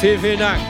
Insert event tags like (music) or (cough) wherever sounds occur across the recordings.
Vielen, vielen Dank.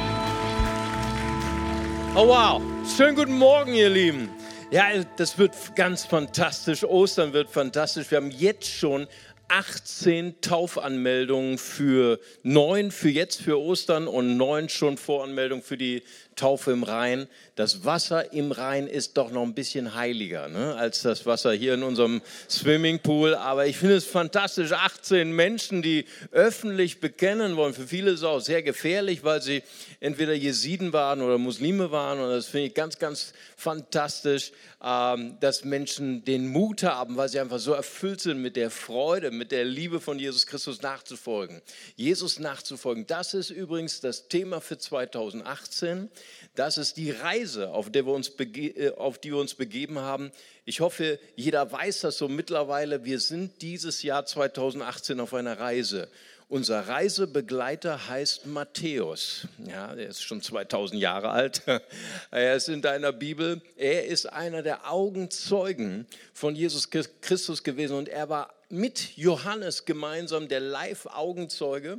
Oh wow, schönen guten Morgen, ihr Lieben. Ja, das wird ganz fantastisch. Ostern wird fantastisch. Wir haben jetzt schon 18 Taufanmeldungen für neun für jetzt für Ostern und neun schon Voranmeldungen für die Taufe im Rhein. Das Wasser im Rhein ist doch noch ein bisschen heiliger ne, als das Wasser hier in unserem Swimmingpool. Aber ich finde es fantastisch, 18 Menschen, die öffentlich bekennen wollen. Für viele ist es auch sehr gefährlich, weil sie entweder Jesiden waren oder Muslime waren. Und das finde ich ganz, ganz fantastisch, ähm, dass Menschen den Mut haben, weil sie einfach so erfüllt sind mit der Freude, mit der Liebe von Jesus Christus nachzufolgen. Jesus nachzufolgen. Das ist übrigens das Thema für 2018. Das ist die Reise, auf, der wir uns äh, auf die wir uns begeben haben. Ich hoffe, jeder weiß das so mittlerweile. Wir sind dieses Jahr 2018 auf einer Reise. Unser Reisebegleiter heißt Matthäus. Ja, er ist schon 2000 Jahre alt. (laughs) Er ist in deiner Bibel. Er ist einer der Augenzeugen von Jesus Christus gewesen und er war mit Johannes gemeinsam der Live-Augenzeuge.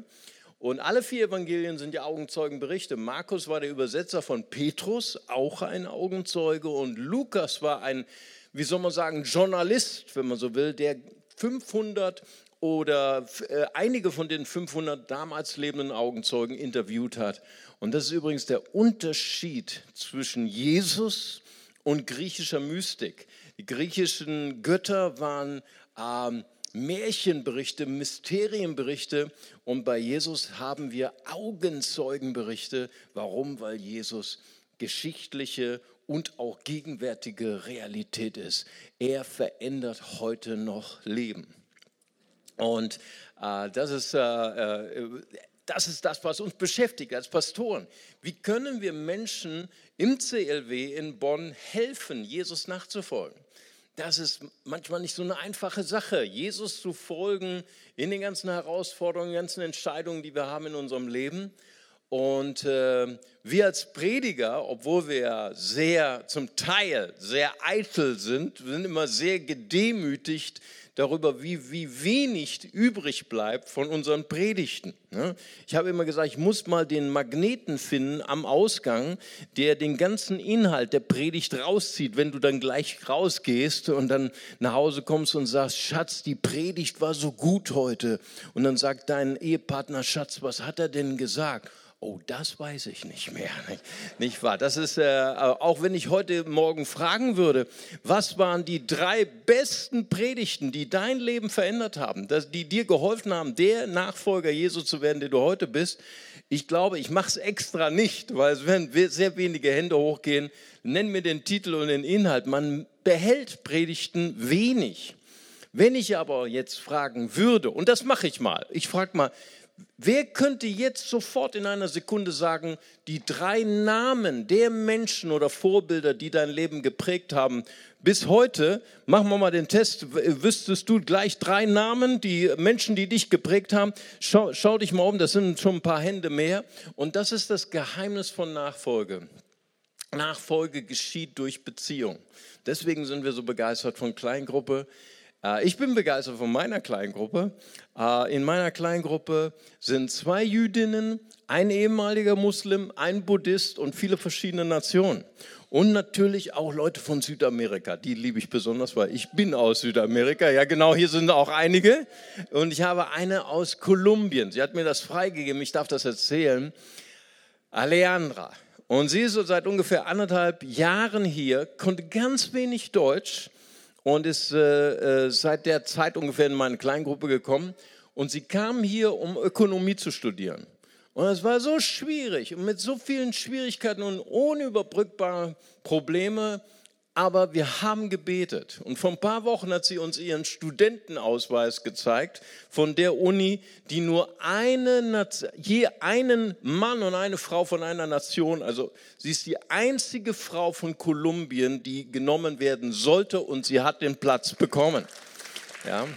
Und alle vier Evangelien sind ja Augenzeugenberichte. Markus war der Übersetzer von Petrus, auch ein Augenzeuge. Und Lukas war ein, wie soll man sagen, Journalist, wenn man so will, der 500 oder äh, einige von den 500 damals lebenden Augenzeugen interviewt hat. Und das ist übrigens der Unterschied zwischen Jesus und griechischer Mystik. Die griechischen Götter waren ähm, Märchenberichte, Mysterienberichte und bei Jesus haben wir Augenzeugenberichte. Warum? Weil Jesus geschichtliche und auch gegenwärtige Realität ist. Er verändert heute noch Leben. Und äh, das, ist, äh, äh, das ist das, was uns beschäftigt als Pastoren. Wie können wir Menschen im CLW in Bonn helfen, Jesus nachzufolgen? Das ist manchmal nicht so eine einfache Sache, Jesus zu folgen in den ganzen Herausforderungen, ganzen Entscheidungen, die wir haben in unserem Leben. Und äh, wir als Prediger, obwohl wir sehr zum Teil sehr eitel sind, sind immer sehr gedemütigt darüber, wie, wie wenig übrig bleibt von unseren Predigten. Ne? Ich habe immer gesagt, ich muss mal den Magneten finden am Ausgang, der den ganzen Inhalt der Predigt rauszieht, wenn du dann gleich rausgehst und dann nach Hause kommst und sagst, Schatz, die Predigt war so gut heute. Und dann sagt dein Ehepartner, Schatz, was hat er denn gesagt? Oh, das weiß ich nicht mehr. (laughs) Nicht, wahr? Das ist, äh, auch wenn ich heute Morgen fragen würde, was waren die drei besten Predigten, die dein Leben verändert haben, dass, die dir geholfen haben, der Nachfolger Jesu zu werden, der du heute bist. Ich glaube, ich mache es extra nicht, weil es werden sehr wenige Hände hochgehen. Nenn mir den Titel und den Inhalt. Man behält Predigten wenig. Wenn ich aber jetzt fragen würde, und das mache ich mal, ich frage mal, Wer könnte jetzt sofort in einer Sekunde sagen, die drei Namen der Menschen oder Vorbilder, die dein Leben geprägt haben, bis heute, machen wir mal den Test, wüsstest du gleich drei Namen, die Menschen, die dich geprägt haben? Schau, schau dich mal um, das sind schon ein paar Hände mehr. Und das ist das Geheimnis von Nachfolge. Nachfolge geschieht durch Beziehung. Deswegen sind wir so begeistert von Kleingruppe. Äh, ich bin begeistert von meiner Kleingruppe. Äh, in meiner Kleingruppe sind zwei Jüdinnen, ein ehemaliger Muslim, ein Buddhist und viele verschiedene Nationen. Und natürlich auch Leute von Südamerika. Die liebe ich besonders, weil ich bin aus Südamerika. Ja, genau, hier sind auch einige. Und ich habe eine aus Kolumbien. Sie hat mir das freigegeben, ich darf das erzählen. Alejandra. Und sie ist so seit ungefähr anderthalb Jahren hier, konnte ganz wenig Deutsch und ist äh, äh, seit der Zeit ungefähr in meine Kleingruppe gekommen. Und sie kam hier, um Ökonomie zu studieren. Und es war so schwierig und mit so vielen Schwierigkeiten und unüberbrückbare Probleme aber wir haben gebetet. Und vor ein paar Wochen hat sie uns ihren Studentenausweis gezeigt von der Uni, die nur eine, je einen Mann und eine Frau von einer Nation, also sie ist die einzige Frau von Kolumbien, die genommen werden sollte und sie hat den Platz bekommen. Ja.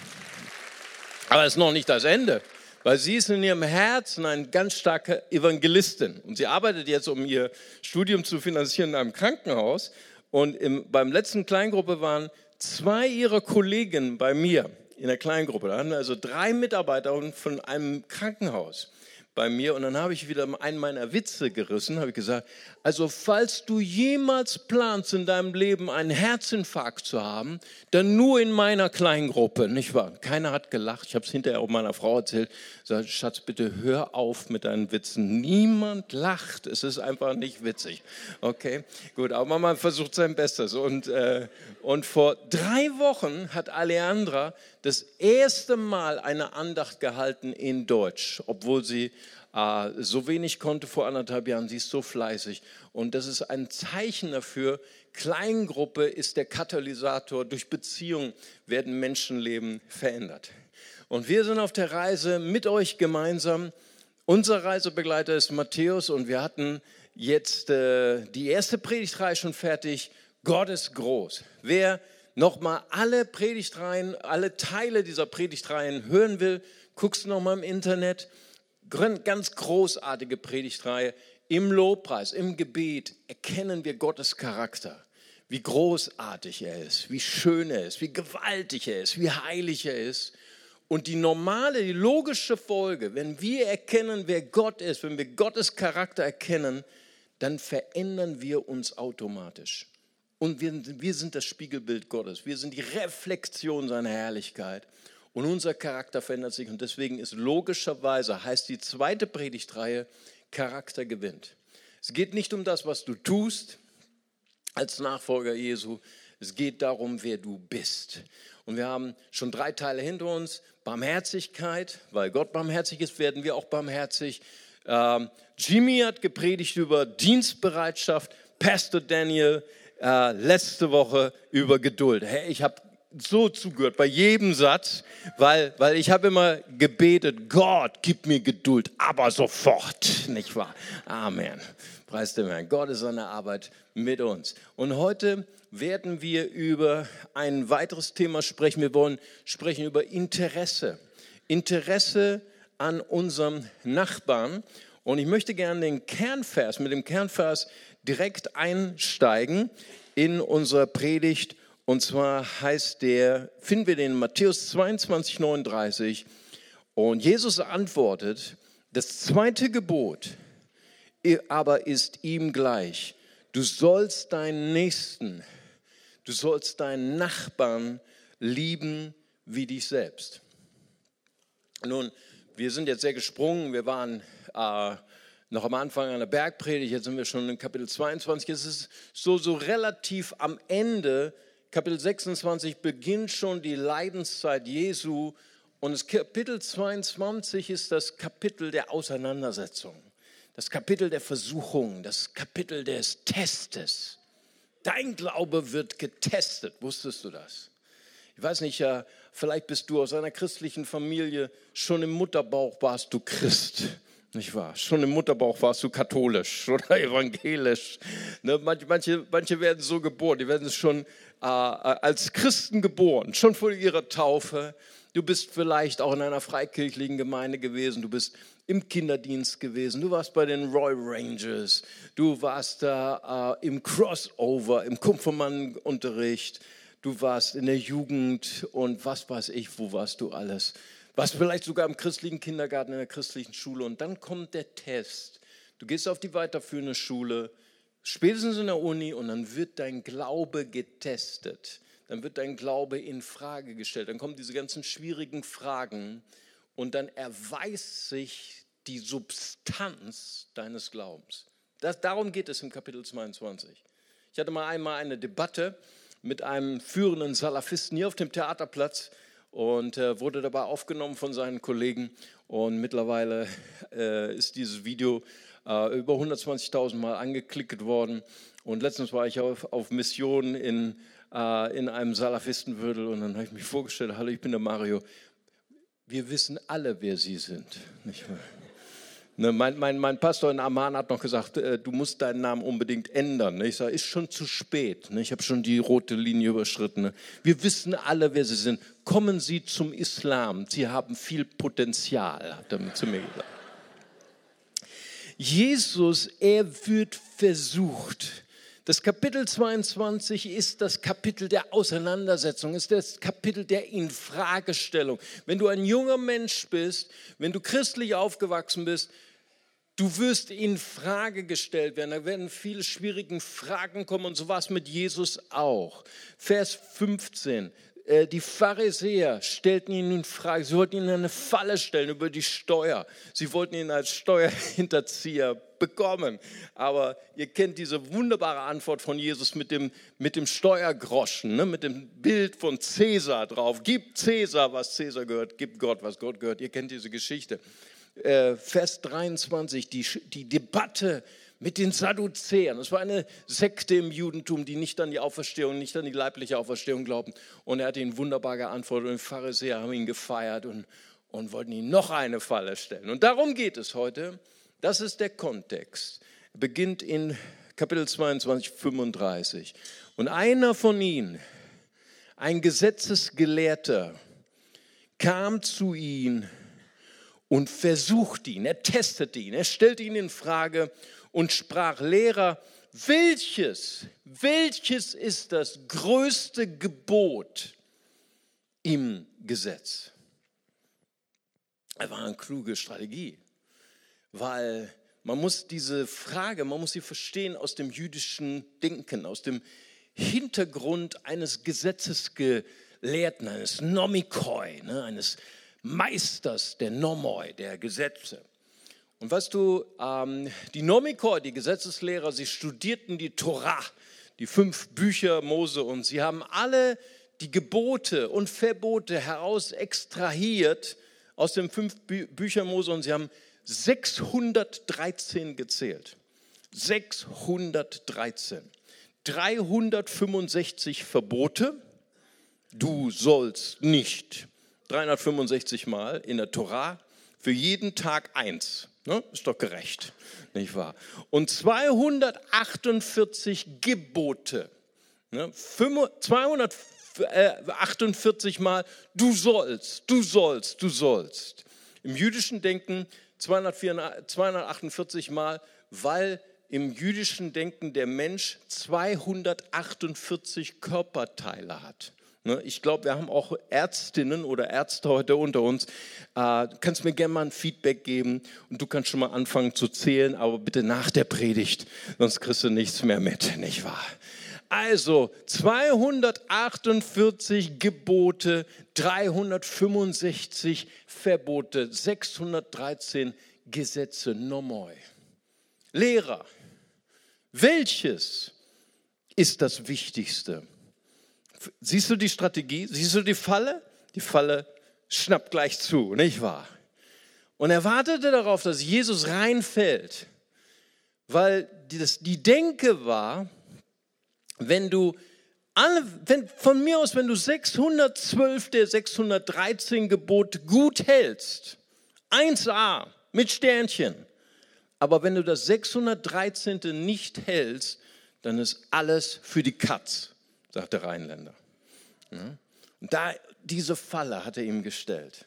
Aber es ist noch nicht das Ende weil sie ist in ihrem Herzen eine ganz starke Evangelistin. Und sie arbeitet jetzt, um ihr Studium zu finanzieren, in einem Krankenhaus. Und im, beim letzten Kleingruppe waren zwei ihrer Kollegen bei mir in der Kleingruppe. Da hatten wir also drei Mitarbeiter von einem Krankenhaus. Bei mir und dann habe ich wieder einen meiner Witze gerissen, habe ich gesagt, also falls du jemals planst in deinem Leben einen Herzinfarkt zu haben, dann nur in meiner Kleingruppe, nicht wahr? Keiner hat gelacht, ich habe es hinterher auch meiner Frau erzählt, sag, Schatz, bitte hör auf mit deinen Witzen, niemand lacht, es ist einfach nicht witzig, okay? Gut, aber man versucht sein Bestes und, äh, und vor drei Wochen hat Aleandra das erste Mal eine Andacht gehalten in Deutsch, obwohl sie äh, so wenig konnte vor anderthalb Jahren. Sie ist so fleißig. Und das ist ein Zeichen dafür, Kleingruppe ist der Katalysator. Durch Beziehung werden Menschenleben verändert. Und wir sind auf der Reise mit euch gemeinsam. Unser Reisebegleiter ist Matthäus und wir hatten jetzt äh, die erste Predigtreihe schon fertig. Gott ist groß. Wer nochmal alle Predigtreihen, alle Teile dieser Predigtreihen hören will, guckst du nochmal im Internet. Ganz großartige Predigtreihe. Im Lobpreis, im Gebet erkennen wir Gottes Charakter. Wie großartig er ist, wie schön er ist, wie gewaltig er ist, wie heilig er ist. Und die normale, die logische Folge, wenn wir erkennen, wer Gott ist, wenn wir Gottes Charakter erkennen, dann verändern wir uns automatisch. Und wir, wir sind das Spiegelbild Gottes. Wir sind die Reflexion seiner Herrlichkeit. Und unser Charakter verändert sich. Und deswegen ist logischerweise, heißt die zweite Predigtreihe, Charakter gewinnt. Es geht nicht um das, was du tust als Nachfolger Jesu. Es geht darum, wer du bist. Und wir haben schon drei Teile hinter uns. Barmherzigkeit, weil Gott barmherzig ist, werden wir auch barmherzig. Ähm, Jimmy hat gepredigt über Dienstbereitschaft. Pastor Daniel äh, letzte Woche über Geduld. Hey, ich habe so zugehört bei jedem Satz, weil, weil ich habe immer gebetet, Gott, gib mir Geduld, aber sofort, nicht wahr? Amen. Preis dem Herrn. Gott ist seine Arbeit mit uns. Und heute werden wir über ein weiteres Thema sprechen. Wir wollen sprechen über Interesse. Interesse an unserem Nachbarn. Und ich möchte gerne den Kernvers, mit dem Kernvers direkt einsteigen in unserer Predigt. Und zwar heißt der, finden wir den Matthäus 22, 39. Und Jesus antwortet, das zweite Gebot aber ist ihm gleich. Du sollst deinen Nächsten, du sollst deinen Nachbarn lieben wie dich selbst. Nun, wir sind jetzt sehr gesprungen. Wir waren äh, noch am Anfang einer Bergpredigt, jetzt sind wir schon in Kapitel 22. Es ist so, so relativ am Ende. Kapitel 26 beginnt schon die Leidenszeit Jesu und das Kapitel 22 ist das Kapitel der Auseinandersetzung, das Kapitel der Versuchung, das Kapitel des Testes. Dein Glaube wird getestet. Wusstest du das? Ich weiß nicht, vielleicht bist du aus einer christlichen Familie, schon im Mutterbauch warst du Christ. Nicht wahr? Schon im Mutterbauch warst du katholisch (laughs) oder evangelisch. Ne, manche, manche, werden so geboren, die werden schon äh, als Christen geboren, schon vor ihrer Taufe. Du bist vielleicht auch in einer freikirchlichen Gemeinde gewesen, du bist im Kinderdienst gewesen, du warst bei den Roy Rangers, du warst da äh, im Crossover, im Konfirmandenunterricht, du warst in der Jugend und was weiß ich, wo warst du alles warst vielleicht sogar im christlichen Kindergarten, in der christlichen Schule und dann kommt der Test. Du gehst auf die weiterführende Schule, spätestens in der Uni und dann wird dein Glaube getestet. Dann wird dein Glaube in Frage gestellt. Dann kommen diese ganzen schwierigen Fragen und dann erweist sich die Substanz deines Glaubens. Das, darum geht es im Kapitel 22. Ich hatte mal einmal eine Debatte mit einem führenden Salafisten hier auf dem Theaterplatz und äh, wurde dabei aufgenommen von seinen Kollegen. Und mittlerweile (laughs) äh, ist dieses Video äh, über 120.000 Mal angeklickt worden. Und letztens war ich auf, auf Mission in, äh, in einem Salafistenviertel und dann habe ich mich vorgestellt, hallo, ich bin der Mario. Wir wissen alle, wer Sie sind. Nicht wahr? Ne, mein, mein, mein, Pastor in Amman hat noch gesagt, äh, du musst deinen Namen unbedingt ändern. Ne? Ich sage, ist schon zu spät. Ne? Ich habe schon die rote Linie überschritten. Ne? Wir wissen alle, wer Sie sind. Kommen Sie zum Islam. Sie haben viel Potenzial, hat er zu mir gesagt. Jesus, er wird versucht. Das Kapitel 22 ist das Kapitel der Auseinandersetzung, ist das Kapitel der Infragestellung. Wenn du ein junger Mensch bist, wenn du christlich aufgewachsen bist, du wirst in Frage gestellt werden. Da werden viele schwierige Fragen kommen und so war es mit Jesus auch. Vers 15. Äh, die Pharisäer stellten ihn in Frage, sie wollten ihn in eine Falle stellen über die Steuer. Sie wollten ihn als Steuerhinterzieher bekommen. Aber ihr kennt diese wunderbare Antwort von Jesus mit dem, mit dem Steuergroschen, ne? mit dem Bild von Cäsar drauf. Gib Cäsar, was Cäsar gehört, gib Gott, was Gott gehört. Ihr kennt diese Geschichte. Äh, Vers 23, die, die Debatte mit den Sadduzäern. Das war eine Sekte im Judentum, die nicht an die Auferstehung, nicht an die leibliche Auferstehung glauben. Und er hat ihnen wunderbar geantwortet und die Pharisäer haben ihn gefeiert und, und wollten ihm noch eine Falle stellen. Und darum geht es heute. Das ist der Kontext. Er beginnt in Kapitel 22, 35. Und einer von ihnen, ein Gesetzesgelehrter, kam zu ihm und versuchte ihn, er testete ihn, er stellte ihn in Frage und sprach, Lehrer, welches, welches ist das größte Gebot im Gesetz? Er war eine kluge Strategie, weil man muss diese Frage, man muss sie verstehen aus dem jüdischen Denken, aus dem Hintergrund eines Gesetzesgelehrten, eines Nomikoi, ne, eines Meisters der Nomoi, der Gesetze. Und weißt du, ähm, die Nomikor, die Gesetzeslehrer, sie studierten die Torah, die fünf Bücher Mose und sie haben alle die Gebote und Verbote heraus extrahiert aus den fünf Bü Büchern Mose und sie haben 613 gezählt. 613. 365 Verbote. Du sollst nicht. 365 Mal in der Torah. Für jeden Tag eins. Ne? Ist doch gerecht, nicht wahr? Und 248 Gebote. Ne? 248 Mal, du sollst, du sollst, du sollst. Im jüdischen Denken 248 Mal, weil im jüdischen Denken der Mensch 248 Körperteile hat. Ne, ich glaube, wir haben auch Ärztinnen oder Ärzte heute unter uns. Du äh, kannst mir gerne mal ein Feedback geben und du kannst schon mal anfangen zu zählen, aber bitte nach der Predigt, sonst kriegst du nichts mehr mit, nicht wahr? Also 248 Gebote, 365 Verbote, 613 Gesetze, nomoi. Lehrer, welches ist das Wichtigste? Siehst du die Strategie? Siehst du die Falle? Die Falle schnappt gleich zu, nicht wahr? Und er wartete darauf, dass Jesus reinfällt, weil das, die Denke war, wenn du alle, wenn, von mir aus, wenn du 612 der 613 Gebote gut hältst, 1a mit Sternchen, aber wenn du das 613. nicht hältst, dann ist alles für die Katz sagt der Rheinländer. Und da, diese Falle hat er ihm gestellt.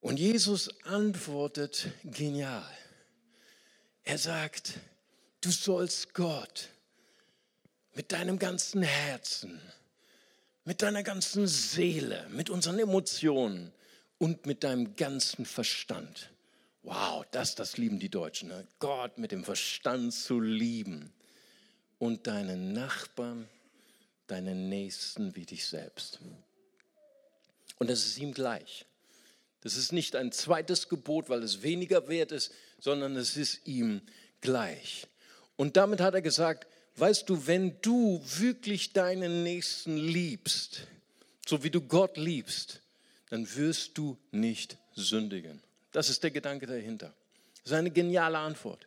Und Jesus antwortet genial. Er sagt, du sollst Gott mit deinem ganzen Herzen, mit deiner ganzen Seele, mit unseren Emotionen und mit deinem ganzen Verstand. Wow, das, das lieben die Deutschen. Ne? Gott mit dem Verstand zu lieben und deinen Nachbarn deinen Nächsten wie dich selbst. Und das ist ihm gleich. Das ist nicht ein zweites Gebot, weil es weniger wert ist, sondern es ist ihm gleich. Und damit hat er gesagt, weißt du, wenn du wirklich deinen Nächsten liebst, so wie du Gott liebst, dann wirst du nicht sündigen. Das ist der Gedanke dahinter. Das ist eine geniale Antwort.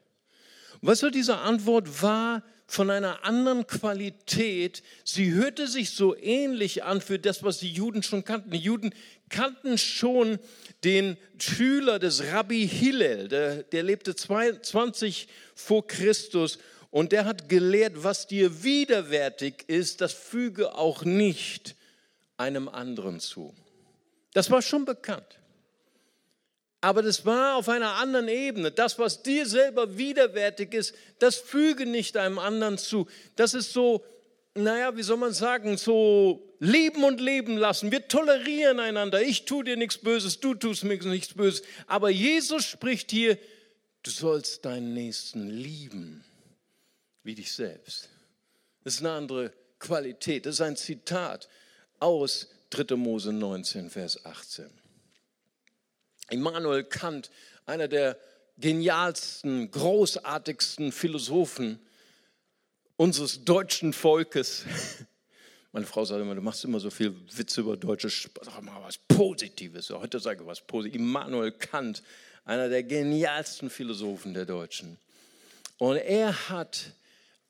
Weißt du, diese Antwort war von einer anderen Qualität. Sie hörte sich so ähnlich an für das, was die Juden schon kannten. Die Juden kannten schon den Schüler des Rabbi Hillel, der, der lebte 20 vor Christus und der hat gelehrt, was dir widerwärtig ist, das füge auch nicht einem anderen zu. Das war schon bekannt. Aber das war auf einer anderen Ebene. Das, was dir selber widerwärtig ist, das füge nicht einem anderen zu. Das ist so, naja, wie soll man sagen, so leben und leben lassen. Wir tolerieren einander. Ich tue dir nichts Böses, du tust mir nichts Böses. Aber Jesus spricht hier, du sollst deinen Nächsten lieben wie dich selbst. Das ist eine andere Qualität. Das ist ein Zitat aus 3. Mose 19, Vers 18. Immanuel Kant, einer der genialsten, großartigsten Philosophen unseres deutschen Volkes. (laughs) Meine Frau sagt immer, du machst immer so viel Witze über Deutsche, sag mal was Positives. Heute sage ich was Positives. Immanuel Kant, einer der genialsten Philosophen der Deutschen. Und er hat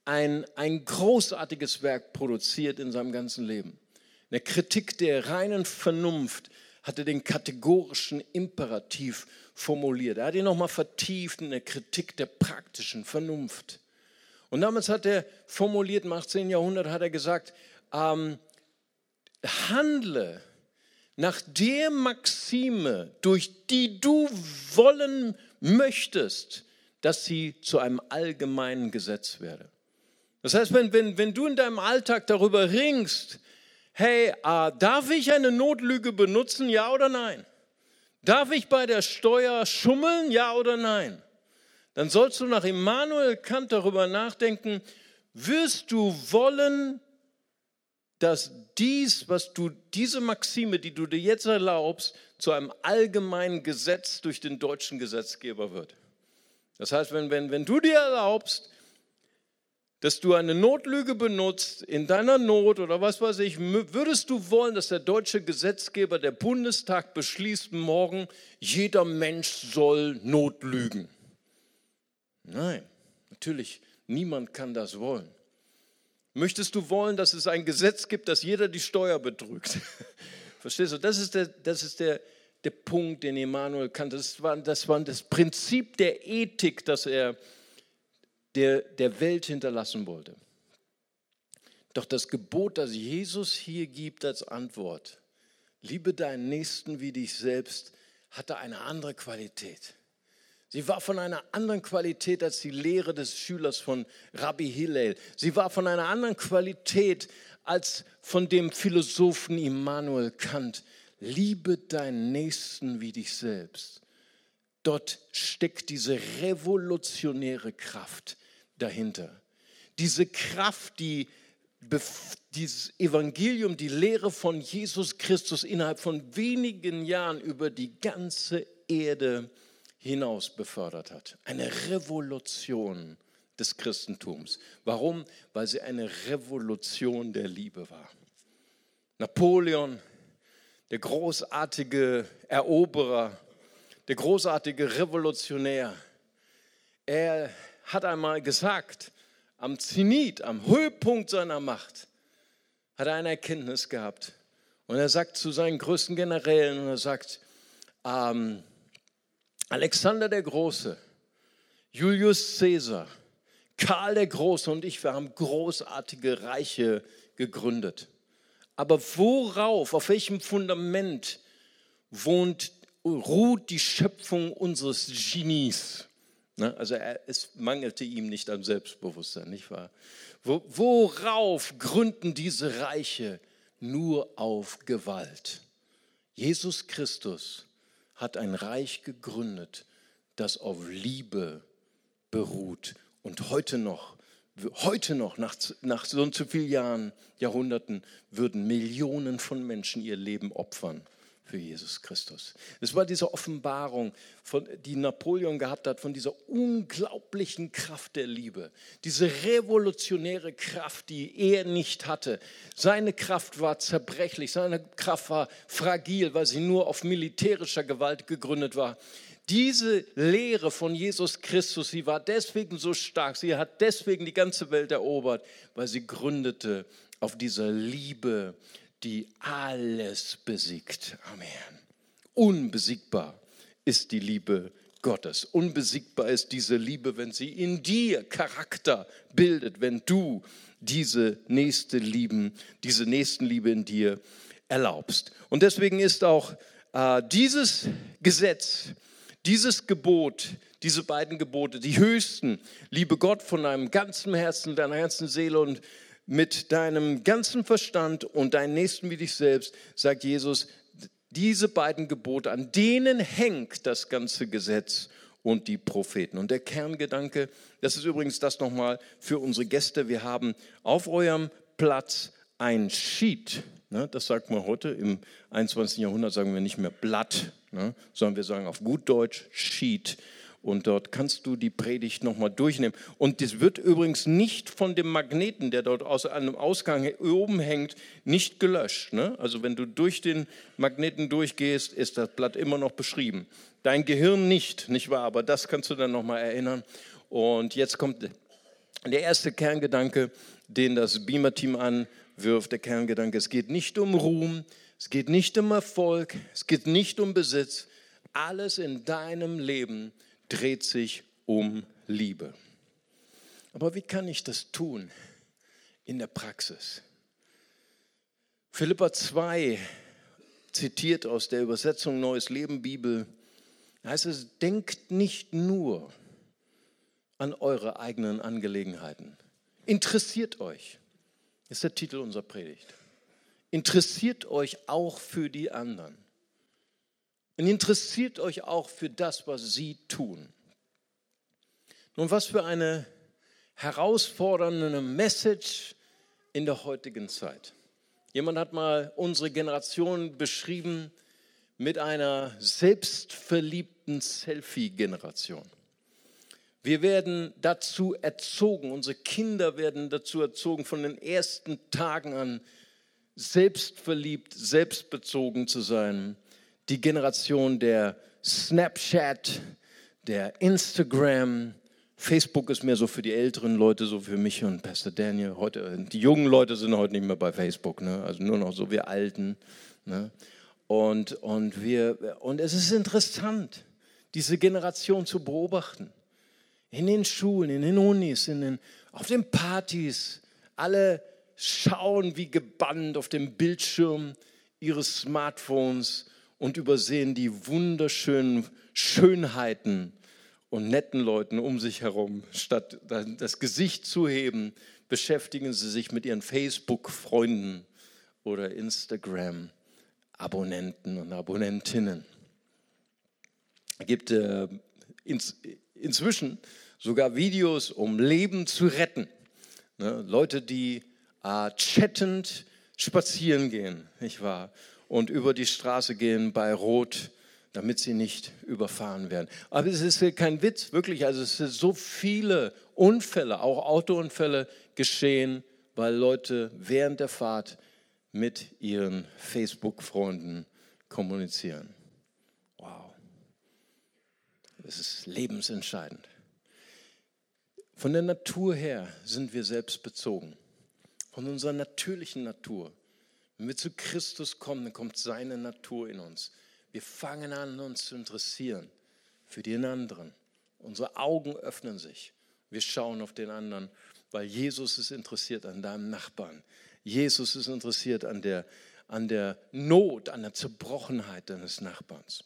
ein, ein großartiges Werk produziert in seinem ganzen Leben. In der Kritik der reinen Vernunft hat er den kategorischen Imperativ formuliert. Er hat ihn nochmal vertieft in der Kritik der praktischen Vernunft. Und damals hat er formuliert, im 18. Jahrhundert hat er gesagt, ähm, handle nach der Maxime, durch die du wollen möchtest, dass sie zu einem allgemeinen Gesetz werde. Das heißt, wenn, wenn, wenn du in deinem Alltag darüber ringst, hey, äh, darf ich eine Notlüge benutzen, ja oder nein? Darf ich bei der Steuer schummeln, ja oder nein? Dann sollst du nach Immanuel Kant darüber nachdenken, wirst du wollen, dass dies, was du, diese Maxime, die du dir jetzt erlaubst, zu einem allgemeinen Gesetz durch den deutschen Gesetzgeber wird. Das heißt, wenn, wenn, wenn du dir erlaubst, dass du eine Notlüge benutzt in deiner Not oder was weiß ich, würdest du wollen, dass der deutsche Gesetzgeber, der Bundestag beschließt morgen, jeder Mensch soll Notlügen? Nein, natürlich, niemand kann das wollen. Möchtest du wollen, dass es ein Gesetz gibt, dass jeder die Steuer betrügt? (laughs) Verstehst du? Das ist der, das ist der, der Punkt, den Emanuel kannte. Das war, das war das Prinzip der Ethik, das er der, der Welt hinterlassen wollte. Doch das Gebot, das Jesus hier gibt als Antwort, liebe deinen Nächsten wie dich selbst, hatte eine andere Qualität. Sie war von einer anderen Qualität als die Lehre des Schülers von Rabbi Hillel. Sie war von einer anderen Qualität als von dem Philosophen Immanuel Kant. Liebe deinen Nächsten wie dich selbst. Dort steckt diese revolutionäre Kraft dahinter. Diese Kraft, die dieses Evangelium, die Lehre von Jesus Christus innerhalb von wenigen Jahren über die ganze Erde hinaus befördert hat. Eine Revolution des Christentums. Warum? Weil sie eine Revolution der Liebe war. Napoleon, der großartige Eroberer, der großartige Revolutionär, er hat einmal gesagt, am Zenit, am Höhepunkt seiner Macht, hat er eine Erkenntnis gehabt. Und er sagt zu seinen größten Generälen, und er sagt, ähm, Alexander der Große, Julius Caesar, Karl der Große und ich, wir haben großartige Reiche gegründet. Aber worauf, auf welchem Fundament wohnt, ruht die Schöpfung unseres Genies? Ne? Also es mangelte ihm nicht an Selbstbewusstsein, nicht wahr? Worauf gründen diese Reiche? Nur auf Gewalt. Jesus Christus hat ein Reich gegründet, das auf Liebe beruht und heute noch, heute noch, nach, nach so und so vielen Jahren, Jahrhunderten, würden Millionen von Menschen ihr Leben opfern für Jesus Christus. Es war diese Offenbarung, von, die Napoleon gehabt hat, von dieser unglaublichen Kraft der Liebe, diese revolutionäre Kraft, die er nicht hatte. Seine Kraft war zerbrechlich, seine Kraft war fragil, weil sie nur auf militärischer Gewalt gegründet war. Diese Lehre von Jesus Christus, sie war deswegen so stark, sie hat deswegen die ganze Welt erobert, weil sie gründete auf dieser Liebe, die alles besiegt. Amen. Unbesiegbar ist die Liebe Gottes. Unbesiegbar ist diese Liebe, wenn sie in dir Charakter bildet, wenn du diese nächste Lieben, diese Nächstenliebe in dir erlaubst. Und deswegen ist auch äh, dieses Gesetz Dieses Gebot, diese beiden Gebote, die höchsten, liebe Gott von deinem ganzen Herzen, deiner ganzen Seele und mit deinem ganzen Verstand und deinen Nächsten wie dich selbst, sagt Jesus, diese beiden Gebote, an denen hängt das ganze Gesetz und die Propheten. Und der Kerngedanke, das ist übrigens das nochmal für unsere Gäste, wir haben auf eurem Platz ein Sheet, ne, das sagt man heute, im 21. Jahrhundert sagen wir nicht mehr Blatt, ne, sondern wir sagen auf gut Deutsch Sheet. Und dort kannst du die Predigt nochmal durchnehmen. Und das wird übrigens nicht von dem Magneten, der dort aus einem Ausgang oben hängt, nicht gelöscht. Ne? Also wenn du durch den Magneten durchgehst, ist das Blatt immer noch beschrieben. Dein Gehirn nicht, nicht wahr? Aber das kannst du dann nochmal erinnern. Und jetzt kommt der erste Kerngedanke, den das Beamer-Team anwirft. Der Kerngedanke, es geht nicht um Ruhm, es geht nicht um Erfolg, es geht nicht um Besitz. Alles in deinem Leben dreht sich um Liebe. Aber wie kann ich das tun in der Praxis? Philippa 2 zitiert aus der Übersetzung Neues Leben Bibel, heißt es, denkt nicht nur an eure eigenen Angelegenheiten. Interessiert euch, ist der Titel unserer Predigt. Interessiert euch auch für die anderen. Und interessiert euch auch für das, was sie tun. Nun, was für eine herausfordernde Message in der heutigen Zeit. Jemand hat mal unsere Generation beschrieben mit einer selbstverliebten Selfie-Generation. Wir werden dazu erzogen, unsere Kinder werden dazu erzogen, von den ersten Tagen an selbstverliebt, selbstbezogen zu sein die Generation der Snapchat, der Instagram. Facebook ist mehr so für die älteren Leute, so für mich und Pastor Daniel. Heute, die jungen Leute sind heute nicht mehr bei Facebook, ne? also nur noch so wir Alten. Ne? Und, und, wir, und es ist interessant, diese Generation zu beobachten. In den Schulen, in den Unis, in den, auf den Partys. Alle schauen wie gebannt auf dem Bildschirm ihres Smartphones und übersehen die wunderschönen Schönheiten und netten Leuten um sich herum. Statt das Gesicht zu heben, beschäftigen sie sich mit ihren Facebook-Freunden oder Instagram-Abonnenten und Abonnentinnen. Es gibt äh, ins, inzwischen sogar Videos, um Leben zu retten. Ne? Leute, die äh, chattend spazieren gehen, nicht wahr? Und über die Straße gehen bei Rot, damit sie nicht überfahren werden. Aber es ist kein Witz, wirklich. Also es sind so viele Unfälle, auch Autounfälle geschehen, weil Leute während der Fahrt mit ihren Facebook-Freunden kommunizieren. Wow. Das ist lebensentscheidend. Von der Natur her sind wir selbst bezogen. Von unserer natürlichen Natur wenn wir zu Christus kommen, dann kommt seine Natur in uns. Wir fangen an, uns zu interessieren für den anderen. Unsere Augen öffnen sich. Wir schauen auf den anderen, weil Jesus ist interessiert an deinem Nachbarn. Jesus ist interessiert an der, an der Not, an der Zerbrochenheit deines Nachbarns.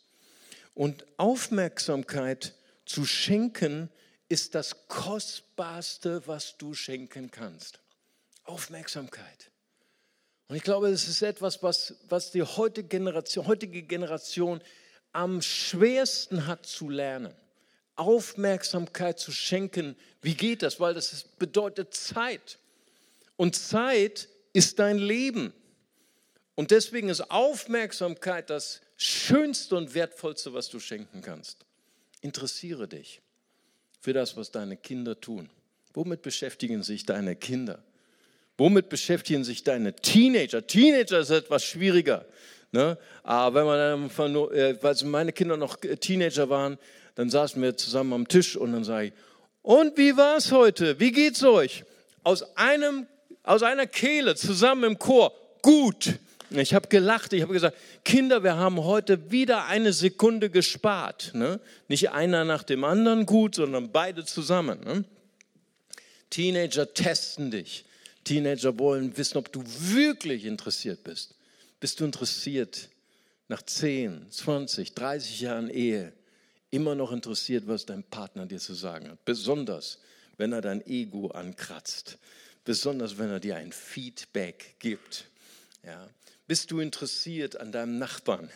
Und Aufmerksamkeit zu schenken ist das Kostbarste, was du schenken kannst. Aufmerksamkeit. Und ich glaube, das ist etwas, was, was die heutige Generation, heutige Generation am schwersten hat zu lernen. Aufmerksamkeit zu schenken. Wie geht das? Weil das bedeutet Zeit. Und Zeit ist dein Leben. Und deswegen ist Aufmerksamkeit das Schönste und Wertvollste, was du schenken kannst. Interessiere dich für das, was deine Kinder tun. Womit beschäftigen sich deine Kinder? Womit beschäftigen sich deine Teenager? Teenager ist etwas schwieriger. Ne? Aber wenn man dann, äh, weil meine Kinder noch Teenager waren, dann saßen wir zusammen am Tisch und dann sage ich, und wie war es heute? Wie geht's euch? Aus, einem, aus einer Kehle zusammen im Chor, gut. Ich habe gelacht, ich habe gesagt, Kinder, wir haben heute wieder eine Sekunde gespart. Ne? Nicht einer nach dem anderen gut, sondern beide zusammen. Ne? Teenager testen dich. Teenager wollen wissen, ob du wirklich interessiert bist. Bist du interessiert nach 10, 20, 30 Jahren Ehe immer noch interessiert, was dein Partner dir zu sagen hat. Besonders, wenn er dein Ego ankratzt. Besonders, wenn er dir ein Feedback gibt. Ja. Bist du interessiert an deinem Nachbarn?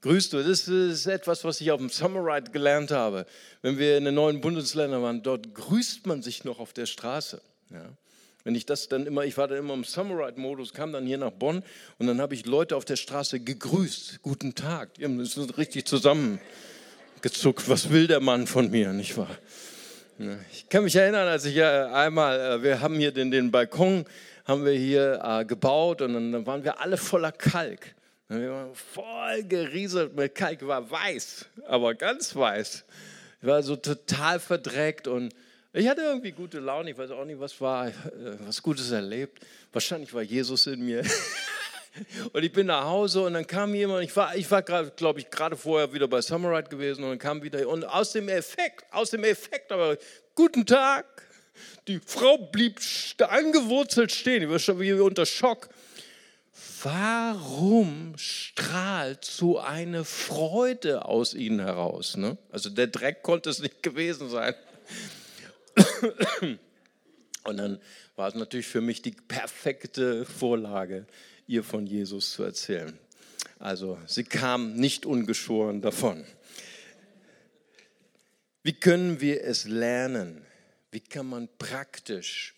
Grüßt du. Das ist etwas, was ich auf dem Summer Ride gelernt habe. Wenn wir in den neuen Bundesländern waren, dort grüßt man sich noch auf der Straße. Ja. Wenn ich das dann immer, ich war dann immer im Summer Ride Modus, kam dann hier nach Bonn und dann habe ich Leute auf der Straße gegrüßt. Guten Tag. Die haben sind richtig zusammengezuckt. Was will der Mann von mir, nicht wahr? Ich kann mich erinnern, als ich ja einmal, äh, wir haben hier den, den Balkon, haben wir hier äh, gebaut und dann waren wir alle voller Kalk. Wir waren voll gerieselt mit Kalk, war weiß, aber ganz weiß. Ich war so total verdreckt und ich hatte irgendwie gute Laune, ich weiß auch nicht, was war, äh, was Gutes erlebt. Wahrscheinlich war Jesus in mir. (laughs) Und ich bin nach Hause und dann kam jemand, ich war, ich war glaube ich, gerade vorher wieder bei Summerite gewesen und dann kam wieder, und aus dem Effekt, aus dem Effekt, aber guten Tag, die Frau blieb angewurzelt stehen, ich war schon wie unter Schock. Warum strahlt so eine Freude aus ihnen heraus? Ne? Also der Dreck konnte es nicht gewesen sein. Und dann war es natürlich für mich die perfekte Vorlage, ihr von Jesus zu erzählen. Also sie kam nicht ungeschoren davon. Wie können wir es lernen? Wie kann man praktisch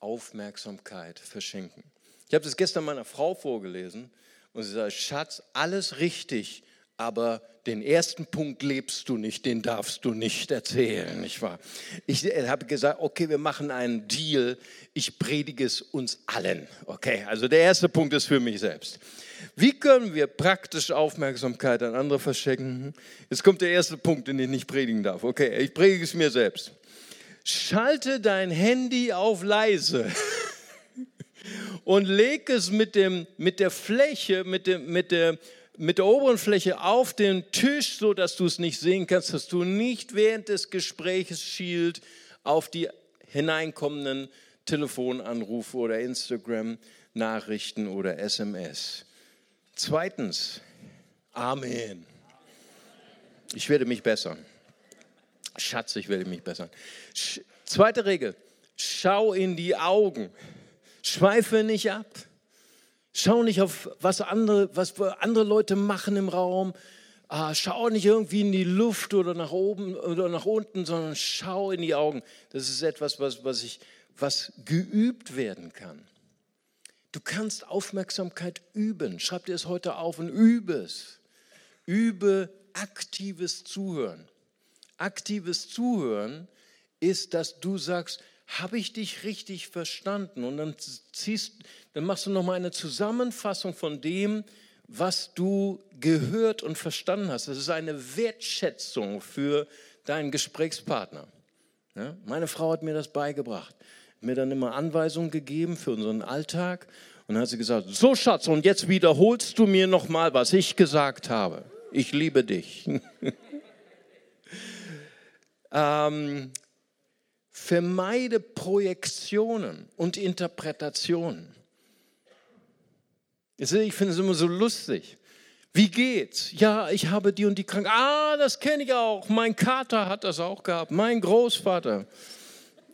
Aufmerksamkeit verschenken? Ich habe das gestern meiner Frau vorgelesen und sie sagt, Schatz, alles richtig, aber den ersten Punkt lebst du nicht, den darfst du nicht erzählen, nicht wahr? Ich äh, habe gesagt, okay, wir machen einen Deal, ich predige es uns allen, okay? Also der erste Punkt ist für mich selbst. Wie können wir praktisch Aufmerksamkeit an andere verschenken? Jetzt kommt der erste Punkt, den ich nicht predigen darf. Okay, ich predige es mir selbst. Schalte dein Handy auf leise (laughs) und leg es mit, dem, mit der Fläche, mit, dem, mit der mit der oberen Fläche auf den Tisch, so dass du es nicht sehen kannst, dass du nicht während des Gesprächs schielt auf die hineinkommenden Telefonanrufe oder Instagram-Nachrichten oder SMS. Zweitens, Amen. Ich werde mich bessern. Schatz, ich werde mich bessern. Zweite Regel, schau in die Augen. Schweife nicht ab. Schau nicht auf, was andere, was andere Leute machen im Raum. Ah, schau nicht irgendwie in die Luft oder nach oben oder nach unten, sondern schau in die Augen. Das ist etwas, was, was, ich, was geübt werden kann. Du kannst Aufmerksamkeit üben. Schreib dir es heute auf und übe es. Übe aktives Zuhören. Aktives Zuhören ist, dass du sagst, habe ich dich richtig verstanden? Und dann ziehst, dann machst du nochmal eine Zusammenfassung von dem, was du gehört und verstanden hast. Das ist eine Wertschätzung für deinen Gesprächspartner. Ja? Meine Frau hat mir das beigebracht, mir dann immer Anweisungen gegeben für unseren Alltag. Und dann hat sie gesagt, so Schatz, und jetzt wiederholst du mir nochmal, was ich gesagt habe. Ich liebe dich. (laughs) ähm, Vermeide Projektionen und Interpretationen. Ich finde es immer so lustig. Wie geht's? Ja, ich habe die und die Krankheit. Ah, das kenne ich auch. Mein Kater hat das auch gehabt. Mein Großvater.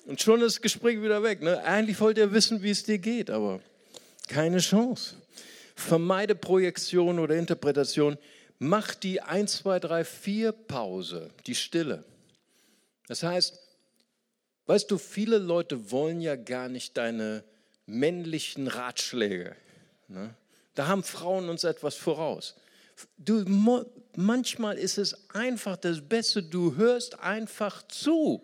Und schon ist das Gespräch wieder weg. Ne? Eigentlich wollte er wissen, wie es dir geht, aber keine Chance. Vermeide Projektion oder Interpretation. Mach die 1, 2, 3, 4 Pause, die Stille. Das heißt, Weißt du, viele Leute wollen ja gar nicht deine männlichen Ratschläge. Ne? Da haben Frauen uns etwas voraus. Du, manchmal ist es einfach das Beste, du hörst einfach zu.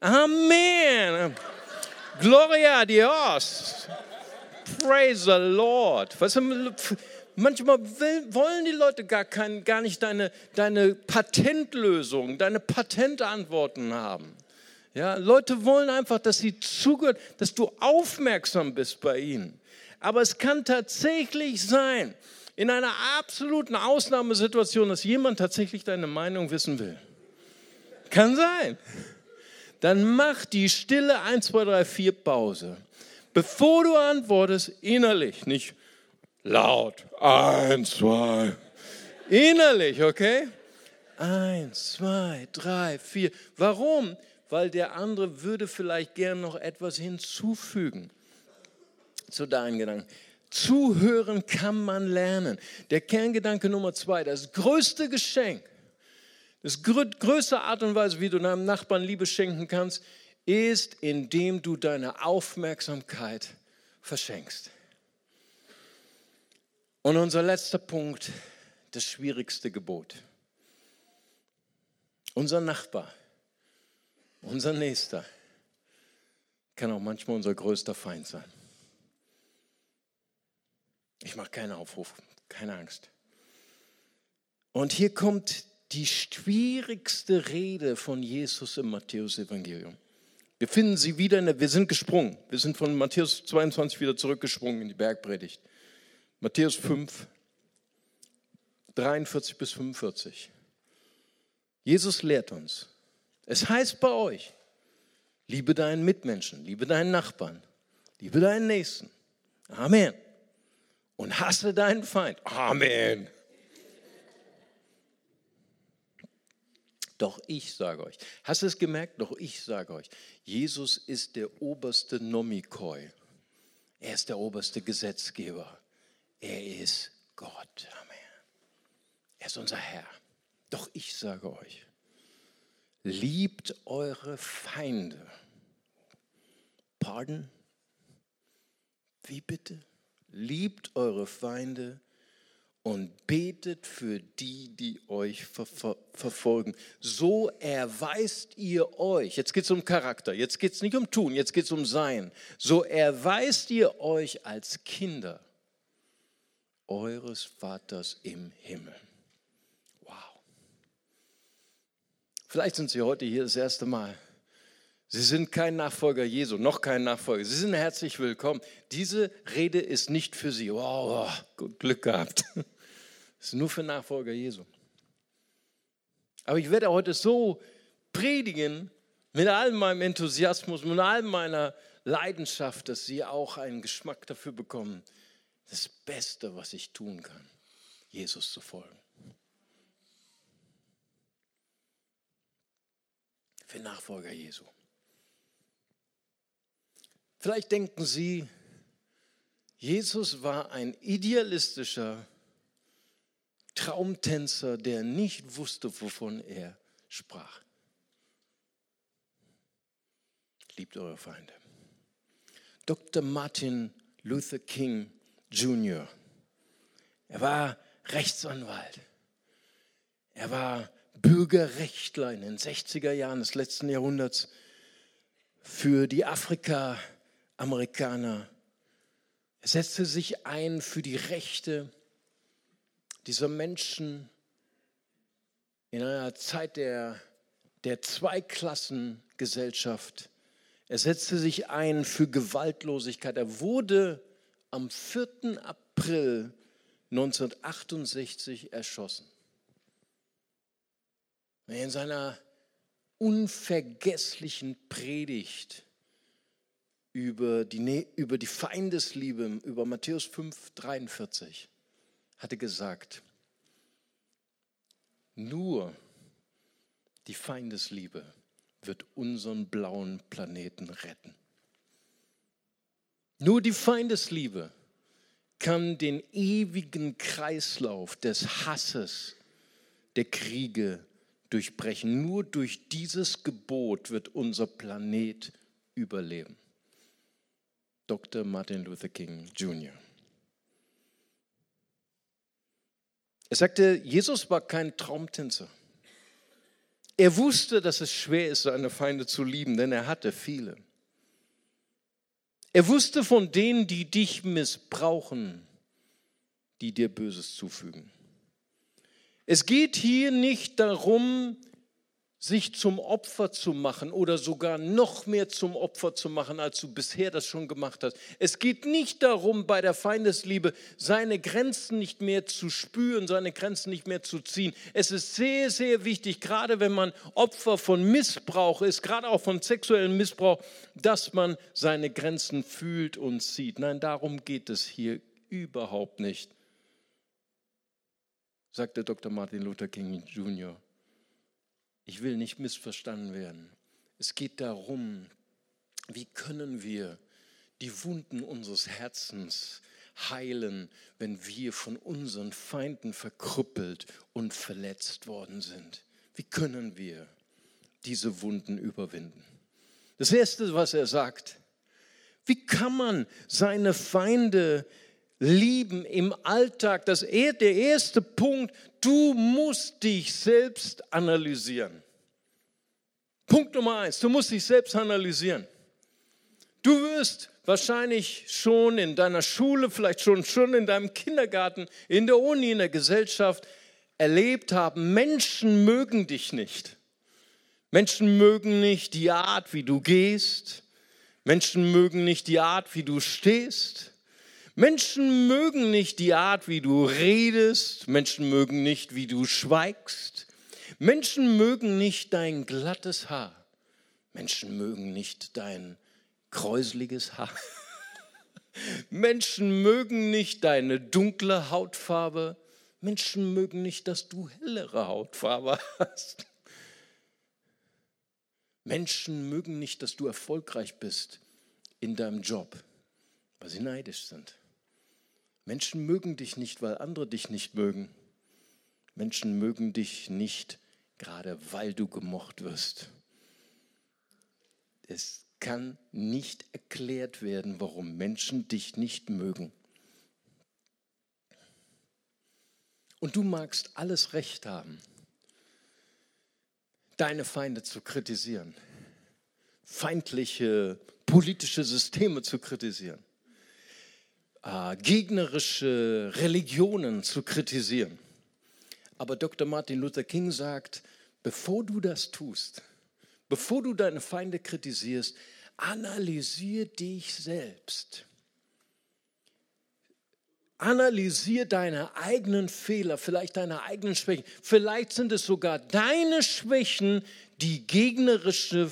Amen. Gloria a Dios. Praise the Lord. Du, manchmal will, wollen die Leute gar, kein, gar nicht deine, deine Patentlösung, deine Patentantworten haben. Ja, Leute wollen einfach, dass sie zugehört, dass du aufmerksam bist bei ihnen. Aber es kann tatsächlich sein, in einer absoluten Ausnahmesituation, dass jemand tatsächlich deine Meinung wissen will. Kann sein. Dann mach die stille 1, 2, 3, 4 Pause. Bevor du antwortest, innerlich, nicht laut. 1, 2. Innerlich, okay? Eins, zwei, drei, vier. Warum? Weil der andere würde vielleicht gern noch etwas hinzufügen zu deinen Gedanken. Zuhören kann man lernen. Der Kerngedanke Nummer zwei, das größte Geschenk, das größte Art und Weise, wie du deinem Nachbarn Liebe schenken kannst, ist, indem du deine Aufmerksamkeit verschenkst. Und unser letzter Punkt, das schwierigste Gebot. Unser Nachbar, unser Nächster kann auch manchmal unser größter Feind sein. Ich mache keinen Aufruf, keine Angst. Und hier kommt die schwierigste Rede von Jesus im Matthäus-Evangelium. Wir finden sie wieder in der, wir sind gesprungen. Wir sind von Matthäus 22 wieder zurückgesprungen in die Bergpredigt. Matthäus 5, 43 bis 45. Jesus lehrt uns. Es heißt bei euch, liebe deinen Mitmenschen, liebe deinen Nachbarn, liebe deinen Nächsten. Amen und hasse deinen Feind. Amen. Doch ich sage euch, hast du es gemerkt? Doch ich sage euch, Jesus ist der oberste Nomikoi. Er ist der oberste Gesetzgeber. Er ist Gott. Amen. Er ist unser Herr. Doch ich sage euch, liebt eure Feinde. Pardon? Wie bitte? liebt eure Feinde und betet für die, die euch ver ver verfolgen. So erweist ihr euch, jetzt geht es um Charakter, jetzt geht es nicht um Tun, jetzt geht es um Sein. So erweist ihr euch als Kinder eures Vaters im Himmel. Vielleicht sind Sie heute hier das erste Mal. Sie sind kein Nachfolger Jesu, noch kein Nachfolger. Sie sind herzlich willkommen. Diese Rede ist nicht für Sie. Wow, gut Glück gehabt. Es (laughs) ist nur für Nachfolger Jesu. Aber ich werde heute so predigen, mit all meinem Enthusiasmus, mit all meiner Leidenschaft, dass Sie auch einen Geschmack dafür bekommen, das Beste, was ich tun kann, Jesus zu folgen. Für Nachfolger Jesu. Vielleicht denken Sie, Jesus war ein idealistischer Traumtänzer, der nicht wusste, wovon er sprach. Liebt eure Feinde. Dr. Martin Luther King Jr. Er war Rechtsanwalt. Er war Bürgerrechtler in den 60er Jahren des letzten Jahrhunderts für die Afrika Amerikaner. Er setzte sich ein für die Rechte dieser Menschen in einer Zeit der, der Zweiklassengesellschaft. Er setzte sich ein für Gewaltlosigkeit. Er wurde am 4. April 1968 erschossen. In seiner unvergesslichen Predigt über die, über die Feindesliebe, über Matthäus 5, 43, hatte gesagt, nur die Feindesliebe wird unseren blauen Planeten retten. Nur die Feindesliebe kann den ewigen Kreislauf des Hasses, der Kriege durchbrechen. Nur durch dieses Gebot wird unser Planet überleben. Dr. Martin Luther King Jr. Er sagte, Jesus war kein Traumtänzer. Er wusste, dass es schwer ist, seine Feinde zu lieben, denn er hatte viele. Er wusste von denen, die dich missbrauchen, die dir Böses zufügen. Es geht hier nicht darum, sich zum Opfer zu machen oder sogar noch mehr zum Opfer zu machen, als du bisher das schon gemacht hast. Es geht nicht darum, bei der Feindesliebe seine Grenzen nicht mehr zu spüren, seine Grenzen nicht mehr zu ziehen. Es ist sehr, sehr wichtig, gerade wenn man Opfer von Missbrauch ist, gerade auch von sexuellem Missbrauch, dass man seine Grenzen fühlt und sieht. Nein, darum geht es hier überhaupt nicht, sagte Dr. Martin Luther King Jr ich will nicht missverstanden werden. Es geht darum, wie können wir die Wunden unseres Herzens heilen, wenn wir von unseren Feinden verkrüppelt und verletzt worden sind. Wie können wir diese Wunden überwinden? Das Erste, was er sagt, wie kann man seine Feinde lieben im Alltag? Das, der erste Punkt, du musst dich selbst analysieren. Punkt Nummer eins, du musst dich selbst analysieren. Du wirst wahrscheinlich schon in deiner Schule, vielleicht schon, schon in deinem Kindergarten, in der Uni, in der Gesellschaft erlebt haben, Menschen mögen dich nicht. Menschen mögen nicht die Art, wie du gehst. Menschen mögen nicht die Art, wie du stehst. Menschen mögen nicht die Art, wie du redest. Menschen mögen nicht, wie du schweigst. Menschen mögen nicht dein glattes Haar. Menschen mögen nicht dein kräusliges Haar. (laughs) Menschen mögen nicht deine dunkle Hautfarbe. Menschen mögen nicht, dass du hellere Hautfarbe hast. Menschen mögen nicht, dass du erfolgreich bist in deinem Job, weil sie neidisch sind. Menschen mögen dich nicht, weil andere dich nicht mögen. Menschen mögen dich nicht, gerade weil du gemocht wirst. Es kann nicht erklärt werden, warum Menschen dich nicht mögen. Und du magst alles Recht haben, deine Feinde zu kritisieren, feindliche politische Systeme zu kritisieren, äh, gegnerische Religionen zu kritisieren. Aber Dr. Martin Luther King sagt, bevor du das tust, bevor du deine Feinde kritisierst, analysier dich selbst. Analysier deine eigenen Fehler, vielleicht deine eigenen Schwächen. Vielleicht sind es sogar deine Schwächen, die gegnerische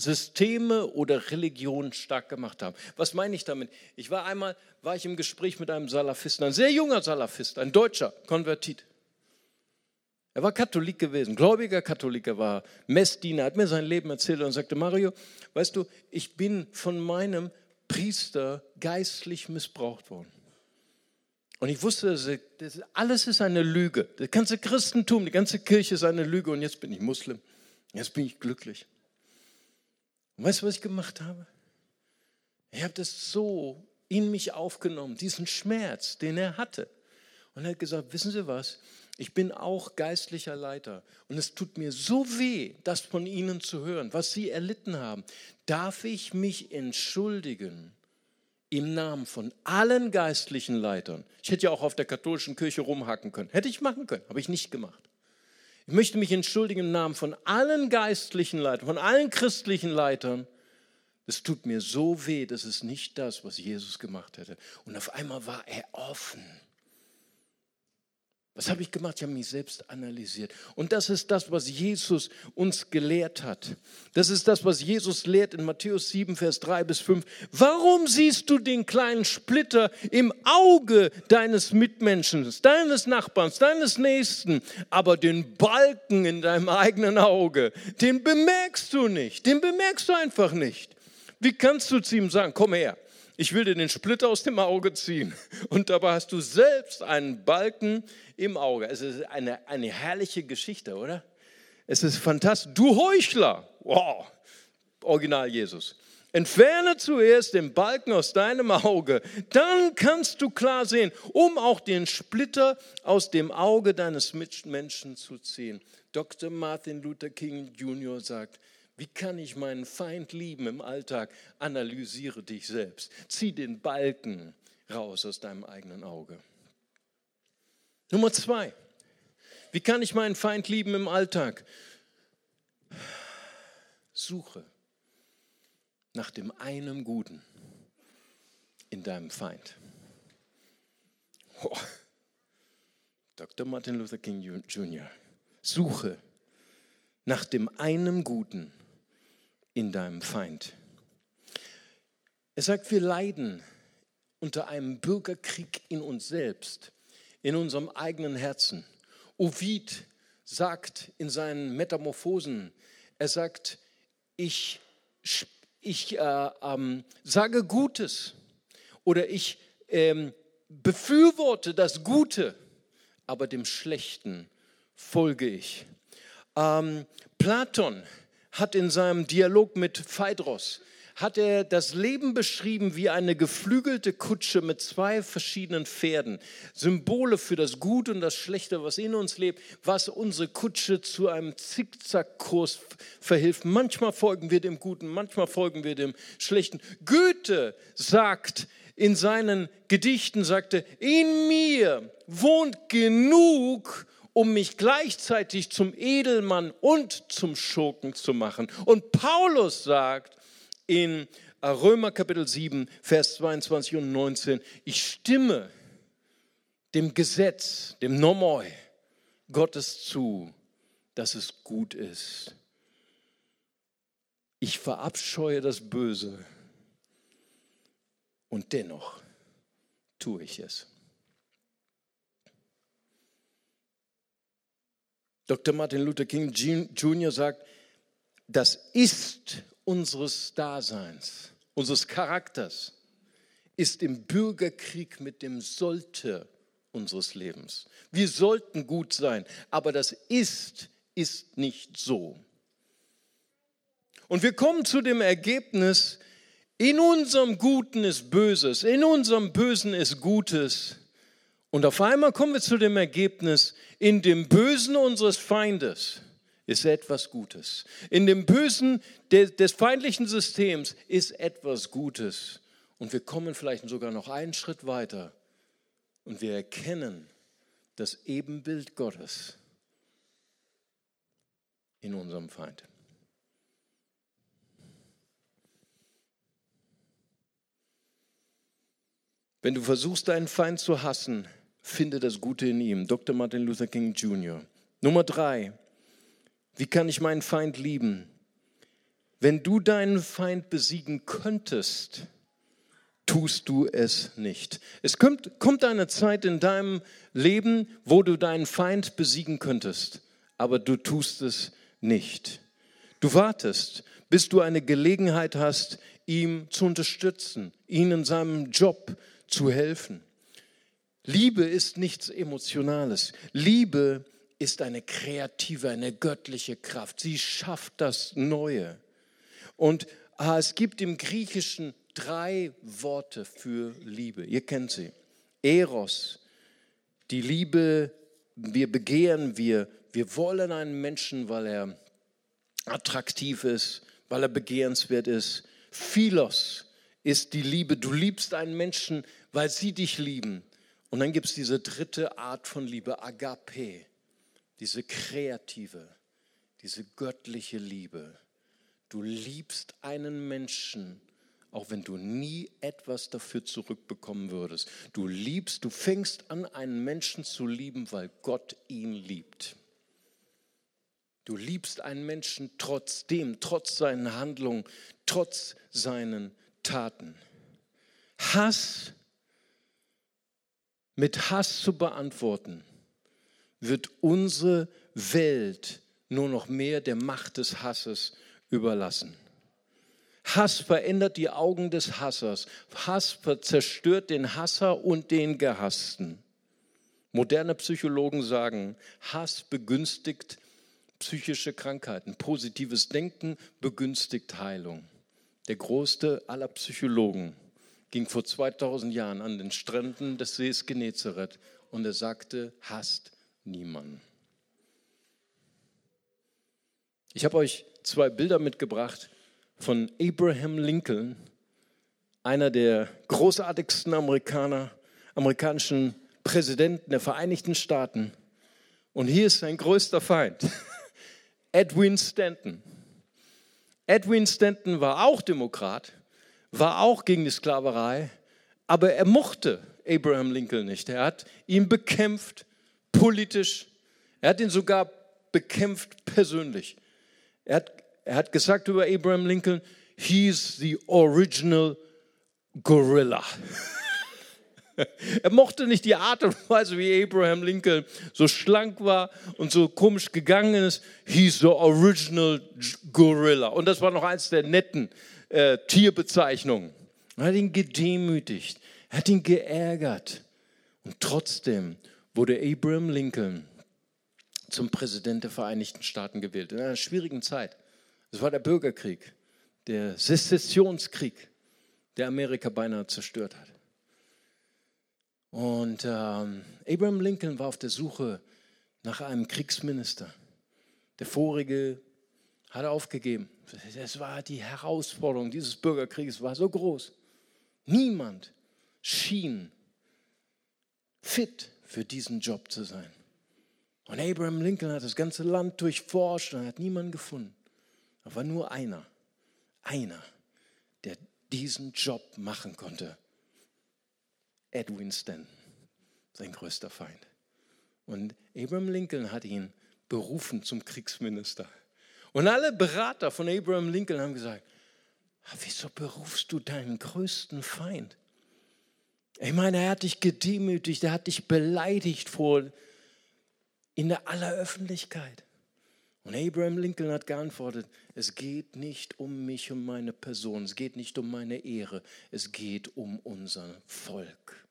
Systeme oder Religionen stark gemacht haben. Was meine ich damit? Ich war einmal, war ich im Gespräch mit einem Salafisten, ein sehr junger Salafist, ein Deutscher, konvertiert. Er war Katholik gewesen, gläubiger Katholik, er war Messdiener, hat mir sein Leben erzählt und sagte, Mario, weißt du, ich bin von meinem Priester geistlich missbraucht worden. Und ich wusste, das, alles ist eine Lüge. Das ganze Christentum, die ganze Kirche ist eine Lüge und jetzt bin ich Muslim. Jetzt bin ich glücklich. Und weißt du, was ich gemacht habe? Ich habe das so in mich aufgenommen, diesen Schmerz, den er hatte. Und er hat gesagt, wissen Sie was, ich bin auch geistlicher Leiter und es tut mir so weh, das von Ihnen zu hören, was Sie erlitten haben. Darf ich mich entschuldigen im Namen von allen geistlichen Leitern? Ich hätte ja auch auf der katholischen Kirche rumhacken können. Hätte ich machen können, habe ich nicht gemacht. Ich möchte mich entschuldigen im Namen von allen geistlichen Leitern, von allen christlichen Leitern. Es tut mir so weh, das ist nicht das, was Jesus gemacht hätte. Und auf einmal war er offen. Was habe ich gemacht? Ich habe mich selbst analysiert. Und das ist das, was Jesus uns gelehrt hat. Das ist das, was Jesus lehrt in Matthäus 7, Vers 3 bis 5. Warum siehst du den kleinen Splitter im Auge deines Mitmenschen, deines Nachbarns, deines Nächsten, aber den Balken in deinem eigenen Auge, den bemerkst du nicht. Den bemerkst du einfach nicht. Wie kannst du zu ihm sagen, komm her, ich will dir den Splitter aus dem Auge ziehen. Und dabei hast du selbst einen Balken im Auge. Es ist eine, eine herrliche Geschichte, oder? Es ist fantastisch. Du Heuchler! Wow! Original Jesus. Entferne zuerst den Balken aus deinem Auge, dann kannst du klar sehen, um auch den Splitter aus dem Auge deines Mitmenschen zu ziehen. Dr. Martin Luther King Jr. sagt, wie kann ich meinen Feind lieben im Alltag? Analysiere dich selbst. Zieh den Balken raus aus deinem eigenen Auge. Nummer zwei. Wie kann ich meinen Feind lieben im Alltag? Suche nach dem einen Guten in deinem Feind. Oh. Dr. Martin Luther King Jr. Suche nach dem einen Guten in deinem Feind. Er sagt, wir leiden unter einem Bürgerkrieg in uns selbst, in unserem eigenen Herzen. Ovid sagt in seinen Metamorphosen, er sagt, ich, ich äh, ähm, sage Gutes oder ich ähm, befürworte das Gute, aber dem Schlechten folge ich. Ähm, Platon hat in seinem Dialog mit Phaedros hat er das Leben beschrieben wie eine geflügelte Kutsche mit zwei verschiedenen Pferden. Symbole für das Gute und das Schlechte, was in uns lebt, was unsere Kutsche zu einem Zickzackkurs verhilft. Manchmal folgen wir dem Guten, manchmal folgen wir dem Schlechten. Goethe sagt in seinen Gedichten, sagte, in mir wohnt genug, um mich gleichzeitig zum Edelmann und zum Schurken zu machen. Und Paulus sagt, in Römer Kapitel 7, Vers 22 und 19, ich stimme dem Gesetz, dem Nomoi Gottes zu, dass es gut ist. Ich verabscheue das Böse und dennoch tue ich es. Dr. Martin Luther King Jr. sagt, das ist unseres Daseins, unseres Charakters, ist im Bürgerkrieg mit dem sollte unseres Lebens. Wir sollten gut sein, aber das ist, ist nicht so. Und wir kommen zu dem Ergebnis, in unserem Guten ist Böses, in unserem Bösen ist Gutes. Und auf einmal kommen wir zu dem Ergebnis, in dem Bösen unseres Feindes ist etwas Gutes. In dem Bösen des feindlichen Systems ist etwas Gutes. Und wir kommen vielleicht sogar noch einen Schritt weiter und wir erkennen das Ebenbild Gottes in unserem Feind. Wenn du versuchst, deinen Feind zu hassen, finde das Gute in ihm. Dr. Martin Luther King Jr. Nummer drei, wie kann ich meinen Feind lieben? Wenn du deinen Feind besiegen könntest, tust du es nicht. Es kommt, kommt eine Zeit in deinem Leben, wo du deinen Feind besiegen könntest, aber du tust es nicht. Du wartest, bis du eine Gelegenheit hast, ihm zu unterstützen, ihm in seinem Job zu helfen. Liebe ist nichts Emotionales. Liebe ist eine kreative, eine göttliche Kraft. Sie schafft das Neue. Und ah, es gibt im Griechischen drei Worte für Liebe. Ihr kennt sie. Eros, die Liebe, wir begehren, wir, wir wollen einen Menschen, weil er attraktiv ist, weil er begehrenswert ist. Philos ist die Liebe. Du liebst einen Menschen, weil sie dich lieben. Und dann gibt es diese dritte Art von Liebe, Agape diese kreative, diese göttliche Liebe. Du liebst einen Menschen, auch wenn du nie etwas dafür zurückbekommen würdest. Du liebst, du fängst an, einen Menschen zu lieben, weil Gott ihn liebt. Du liebst einen Menschen trotzdem, trotz seinen Handlungen, trotz seinen Taten. Hass mit Hass zu beantworten, wird unsere Welt nur noch mehr der Macht des Hasses überlassen. Hass verändert die Augen des Hassers. Hass zerstört den Hasser und den Gehassten. Moderne Psychologen sagen, Hass begünstigt psychische Krankheiten. Positives Denken begünstigt Heilung. Der größte aller Psychologen ging vor 2000 Jahren an den Stränden des Sees Genezareth und er sagte, hasst niemanden. Ich habe euch zwei Bilder mitgebracht von Abraham Lincoln, einer der großartigsten Amerikaner, amerikanischen Präsidenten der Vereinigten Staaten. Und hier ist sein größter Feind, (laughs) Edwin Stanton. Edwin Stanton war auch Demokrat, war auch gegen die Sklaverei, aber er mochte Abraham Lincoln nicht. Er hat ihn bekämpft, politisch. Er hat ihn sogar bekämpft persönlich. Er hat, er hat gesagt über Abraham Lincoln, he's the original gorilla. (laughs) er mochte nicht die Art und Weise, wie Abraham Lincoln so schlank war und so komisch gegangen ist. He's the original gorilla. Und das war noch eins der netten äh, Tierbezeichnungen. Er hat ihn gedemütigt, er hat ihn geärgert. Und trotzdem wurde Abraham Lincoln zum Präsident der Vereinigten Staaten gewählt. In einer schwierigen Zeit. Es war der Bürgerkrieg, der Sezessionskrieg, der Amerika beinahe zerstört hat. Und ähm, Abraham Lincoln war auf der Suche nach einem Kriegsminister. Der vorige hat aufgegeben. Das war die Herausforderung dieses Bürgerkrieges, war so groß. Niemand schien fit für diesen Job zu sein. Und Abraham Lincoln hat das ganze Land durchforscht und hat niemanden gefunden. Da war nur einer, einer, der diesen Job machen konnte. Edwin Stanton, sein größter Feind. Und Abraham Lincoln hat ihn berufen zum Kriegsminister. Und alle Berater von Abraham Lincoln haben gesagt, ah, wieso berufst du deinen größten Feind? Ich meine, er hat dich gedemütigt, er hat dich beleidigt vor in der aller Öffentlichkeit. Und Abraham Lincoln hat geantwortet, es geht nicht um mich, um meine Person, es geht nicht um meine Ehre, es geht um unser Volk.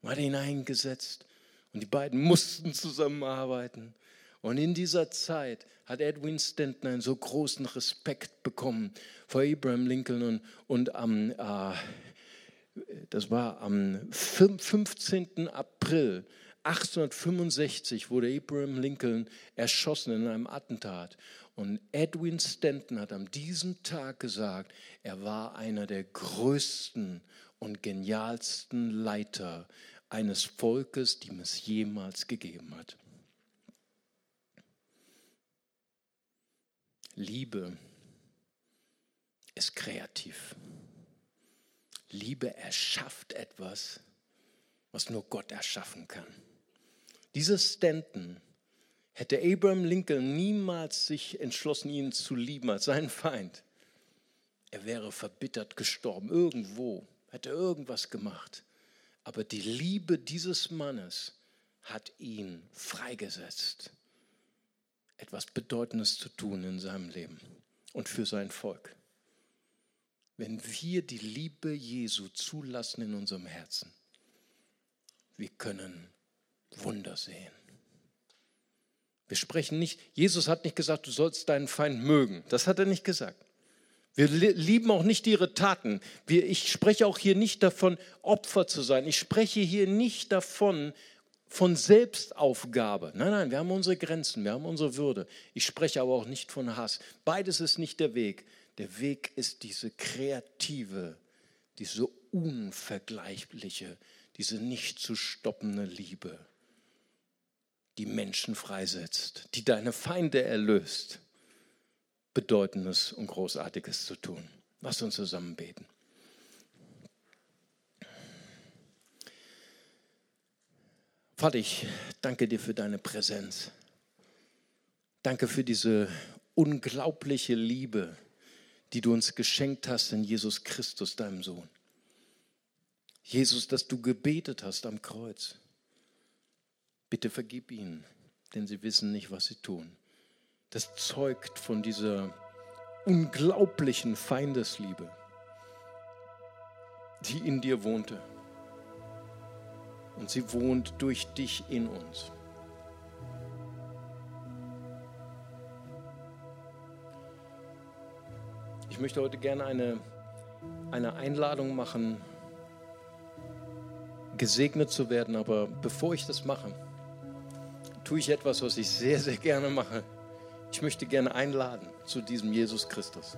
Man hat ihn eingesetzt und die beiden mussten zusammenarbeiten. Und in dieser Zeit hat Edwin Stanton einen so großen Respekt bekommen vor Abraham Lincoln und, und am, äh, das war am 15. April 1865 wurde Abraham Lincoln erschossen in einem Attentat. Und Edwin Stanton hat an diesem Tag gesagt, er war einer der größten und genialsten Leiter eines Volkes, die es jemals gegeben hat. Liebe ist kreativ. Liebe erschafft etwas, was nur Gott erschaffen kann. Dieser Stanton hätte Abraham Lincoln niemals sich entschlossen, ihn zu lieben als seinen Feind. Er wäre verbittert gestorben, irgendwo, hätte irgendwas gemacht. Aber die Liebe dieses Mannes hat ihn freigesetzt, etwas Bedeutendes zu tun in seinem Leben und für sein Volk. Wenn wir die Liebe Jesu zulassen in unserem Herzen, wir können Wunder sehen. Wir sprechen nicht, Jesus hat nicht gesagt, du sollst deinen Feind mögen. Das hat er nicht gesagt. Wir lieben auch nicht ihre Taten. Wir, ich spreche auch hier nicht davon, Opfer zu sein. Ich spreche hier nicht davon, von Selbstaufgabe. Nein, nein, wir haben unsere Grenzen, wir haben unsere Würde. Ich spreche aber auch nicht von Hass. Beides ist nicht der Weg. Der Weg ist diese kreative, diese unvergleichliche, diese nicht zu stoppende Liebe die Menschen freisetzt, die deine Feinde erlöst, Bedeutendes und Großartiges zu tun. Lass uns zusammen beten. Vater, ich danke dir für deine Präsenz. Danke für diese unglaubliche Liebe, die du uns geschenkt hast in Jesus Christus, deinem Sohn. Jesus, dass du gebetet hast am Kreuz Bitte vergib ihnen, denn sie wissen nicht, was sie tun. Das zeugt von dieser unglaublichen Feindesliebe, die in dir wohnte. Und sie wohnt durch dich in uns. Ich möchte heute gerne eine, eine Einladung machen, gesegnet zu werden, aber bevor ich das mache, tue ich etwas, was ich sehr, sehr gerne mache. Ich möchte gerne einladen zu diesem Jesus Christus,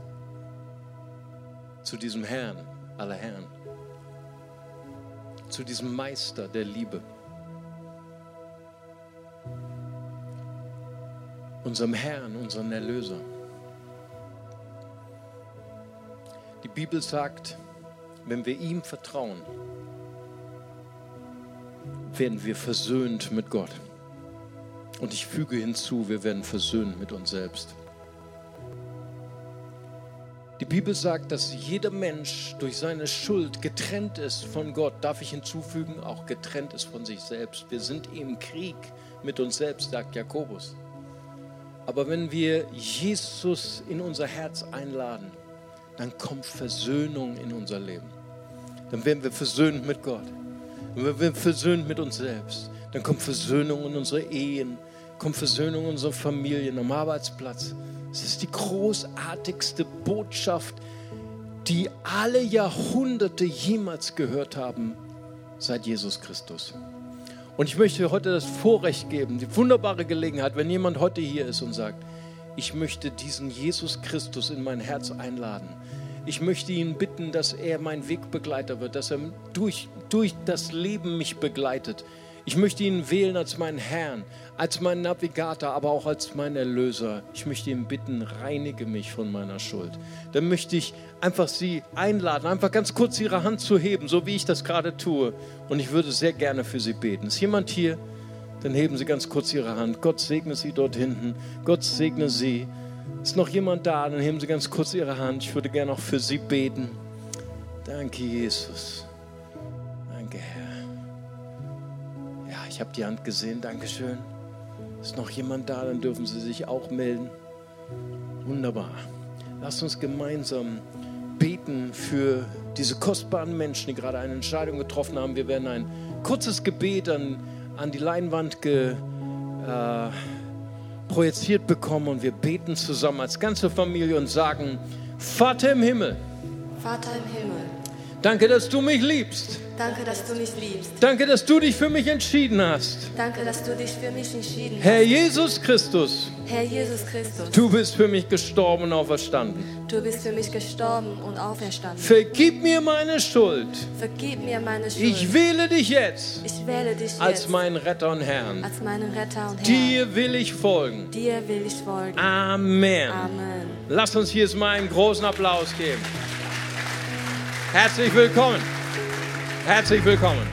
zu diesem Herrn aller Herren, zu diesem Meister der Liebe, unserem Herrn, unserem Erlöser. Die Bibel sagt, wenn wir ihm vertrauen, werden wir versöhnt mit Gott. Und ich füge hinzu, wir werden versöhnt mit uns selbst. Die Bibel sagt, dass jeder Mensch durch seine Schuld getrennt ist von Gott. Darf ich hinzufügen, auch getrennt ist von sich selbst. Wir sind im Krieg mit uns selbst, sagt Jakobus. Aber wenn wir Jesus in unser Herz einladen, dann kommt Versöhnung in unser Leben. Dann werden wir versöhnt mit Gott. Dann werden wir versöhnt mit uns selbst. Dann kommt Versöhnung in unsere Ehen, kommt Versöhnung in unsere Familien, am Arbeitsplatz. Es ist die großartigste Botschaft, die alle Jahrhunderte jemals gehört haben seit Jesus Christus. Und ich möchte heute das Vorrecht geben, die wunderbare Gelegenheit, wenn jemand heute hier ist und sagt, ich möchte diesen Jesus Christus in mein Herz einladen. Ich möchte ihn bitten, dass er mein Wegbegleiter wird, dass er durch, durch das Leben mich begleitet. Ich möchte ihn wählen als meinen Herrn, als meinen Navigator, aber auch als meinen Erlöser. Ich möchte ihn bitten, reinige mich von meiner Schuld. Dann möchte ich einfach Sie einladen, einfach ganz kurz Ihre Hand zu heben, so wie ich das gerade tue. Und ich würde sehr gerne für Sie beten. Ist jemand hier? Dann heben Sie ganz kurz Ihre Hand. Gott segne Sie dort hinten. Gott segne Sie. Ist noch jemand da? Dann heben Sie ganz kurz Ihre Hand. Ich würde gerne auch für Sie beten. Danke, Jesus. Danke, Herr. Ja, ich habe die Hand gesehen. Dankeschön. Ist noch jemand da? Dann dürfen Sie sich auch melden. Wunderbar. Lasst uns gemeinsam beten für diese kostbaren Menschen, die gerade eine Entscheidung getroffen haben. Wir werden ein kurzes Gebet an, an die Leinwand ge, äh, projiziert bekommen und wir beten zusammen als ganze Familie und sagen, Vater im Himmel. Vater im Himmel. Danke, dass du mich liebst. Danke, dass du mich liebst. Danke, dass du dich für mich entschieden hast. Danke, dass du dich für mich entschieden hast. Herr Jesus Christus, Herr Jesus Christus, du bist für mich gestorben und auferstanden. du bist für mich gestorben und auferstanden. Vergib mir meine Schuld. Vergib mir meine Schuld. Ich wähle dich jetzt Ich wähle dich als jetzt meinen Retter und Herrn. als meinen Retter und Herr. Dir will ich folgen. Dir will ich folgen. Amen. Amen. Lass uns hier jetzt mal einen großen Applaus geben. Herzlich willkommen. Herzlich willkommen.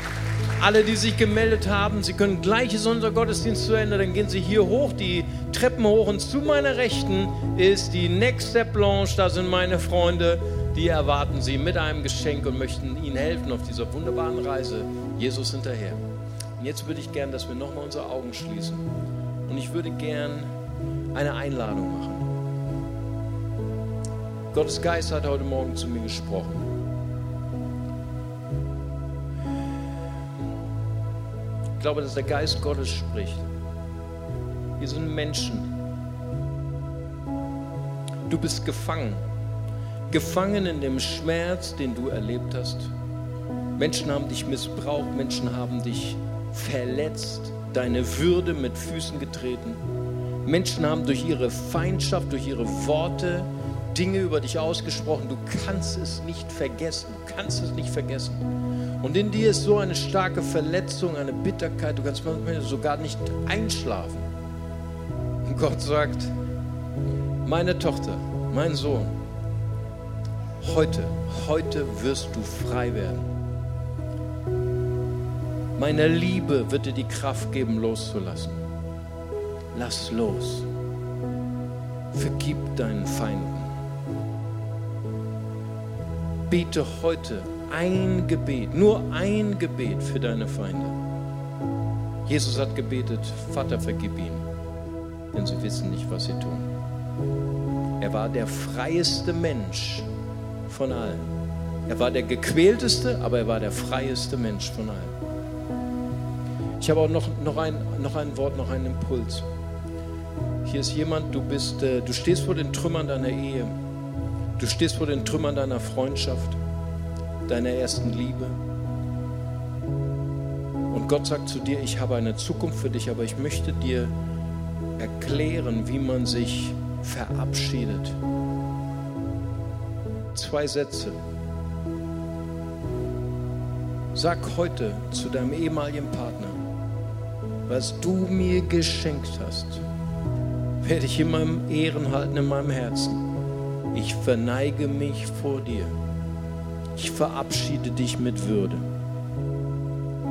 Alle, die sich gemeldet haben, Sie können gleich ist unser Gottesdienst zu Ende, dann gehen Sie hier hoch, die Treppen hoch und zu meiner Rechten ist die Next Step Lounge, da sind meine Freunde, die erwarten Sie mit einem Geschenk und möchten Ihnen helfen auf dieser wunderbaren Reise, Jesus hinterher. Und jetzt würde ich gern, dass wir nochmal unsere Augen schließen und ich würde gern eine Einladung machen. Gottes Geist hat heute Morgen zu mir gesprochen. Glaube, dass der Geist Gottes spricht. Wir sind Menschen. Du bist gefangen. Gefangen in dem Schmerz, den du erlebt hast. Menschen haben dich missbraucht, Menschen haben dich verletzt, deine Würde mit Füßen getreten. Menschen haben durch ihre Feindschaft, durch ihre Worte Dinge über dich ausgesprochen. Du kannst es nicht vergessen. Du kannst es nicht vergessen. Und in dir ist so eine starke Verletzung, eine Bitterkeit. Du kannst manchmal sogar nicht einschlafen. Und Gott sagt, meine Tochter, mein Sohn, heute, heute wirst du frei werden. Meine Liebe wird dir die Kraft geben, loszulassen. Lass los. Vergib deinen Feinden. Bete heute ein Gebet, nur ein Gebet für deine Feinde. Jesus hat gebetet, Vater, vergib ihnen, denn sie wissen nicht, was sie tun. Er war der freieste Mensch von allen. Er war der gequälteste, aber er war der freieste Mensch von allen. Ich habe auch noch, noch, ein, noch ein Wort, noch einen Impuls. Hier ist jemand, du, bist, äh, du stehst vor den Trümmern deiner Ehe. Du stehst vor den Trümmern deiner Freundschaft, deiner ersten Liebe. Und Gott sagt zu dir, ich habe eine Zukunft für dich, aber ich möchte dir erklären, wie man sich verabschiedet. Zwei Sätze. Sag heute zu deinem ehemaligen Partner, was du mir geschenkt hast, werde ich immer im Ehren halten in meinem Herzen. Ich verneige mich vor dir. Ich verabschiede dich mit Würde.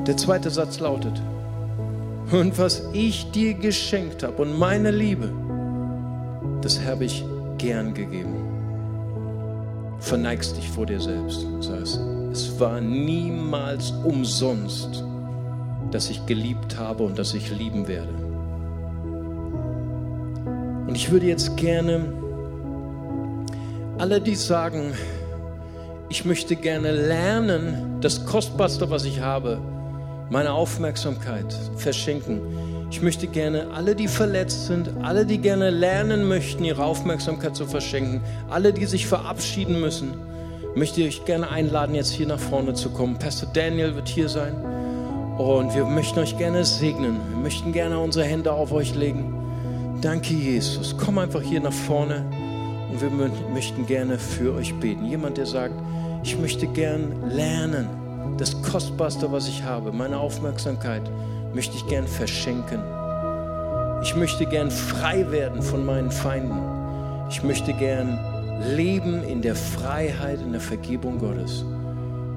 Der zweite Satz lautet, und was ich dir geschenkt habe und meine Liebe, das habe ich gern gegeben. verneigst dich vor dir selbst sagst, es war niemals umsonst, dass ich geliebt habe und dass ich lieben werde. Und ich würde jetzt gerne alle, die sagen, ich möchte gerne lernen, das Kostbarste, was ich habe, meine Aufmerksamkeit verschenken. Ich möchte gerne alle, die verletzt sind, alle, die gerne lernen möchten, ihre Aufmerksamkeit zu verschenken, alle, die sich verabschieden müssen, möchte ich euch gerne einladen, jetzt hier nach vorne zu kommen. Pastor Daniel wird hier sein und wir möchten euch gerne segnen. Wir möchten gerne unsere Hände auf euch legen. Danke, Jesus. Komm einfach hier nach vorne und wir möchten gerne für euch beten. Jemand, der sagt, ich möchte gern lernen, das Kostbarste, was ich habe, meine Aufmerksamkeit, möchte ich gern verschenken. Ich möchte gern frei werden von meinen Feinden. Ich möchte gern leben in der Freiheit, in der Vergebung Gottes.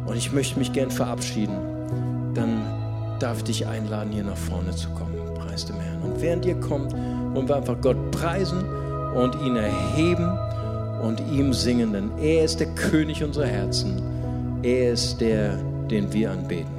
Und ich möchte mich gern verabschieden. Dann darf ich dich einladen, hier nach vorne zu kommen. Preis dem Herrn. Und während ihr kommt, wollen wir einfach Gott preisen und ihn erheben und ihm singen, denn er ist der König unserer Herzen. Er ist der, den wir anbeten.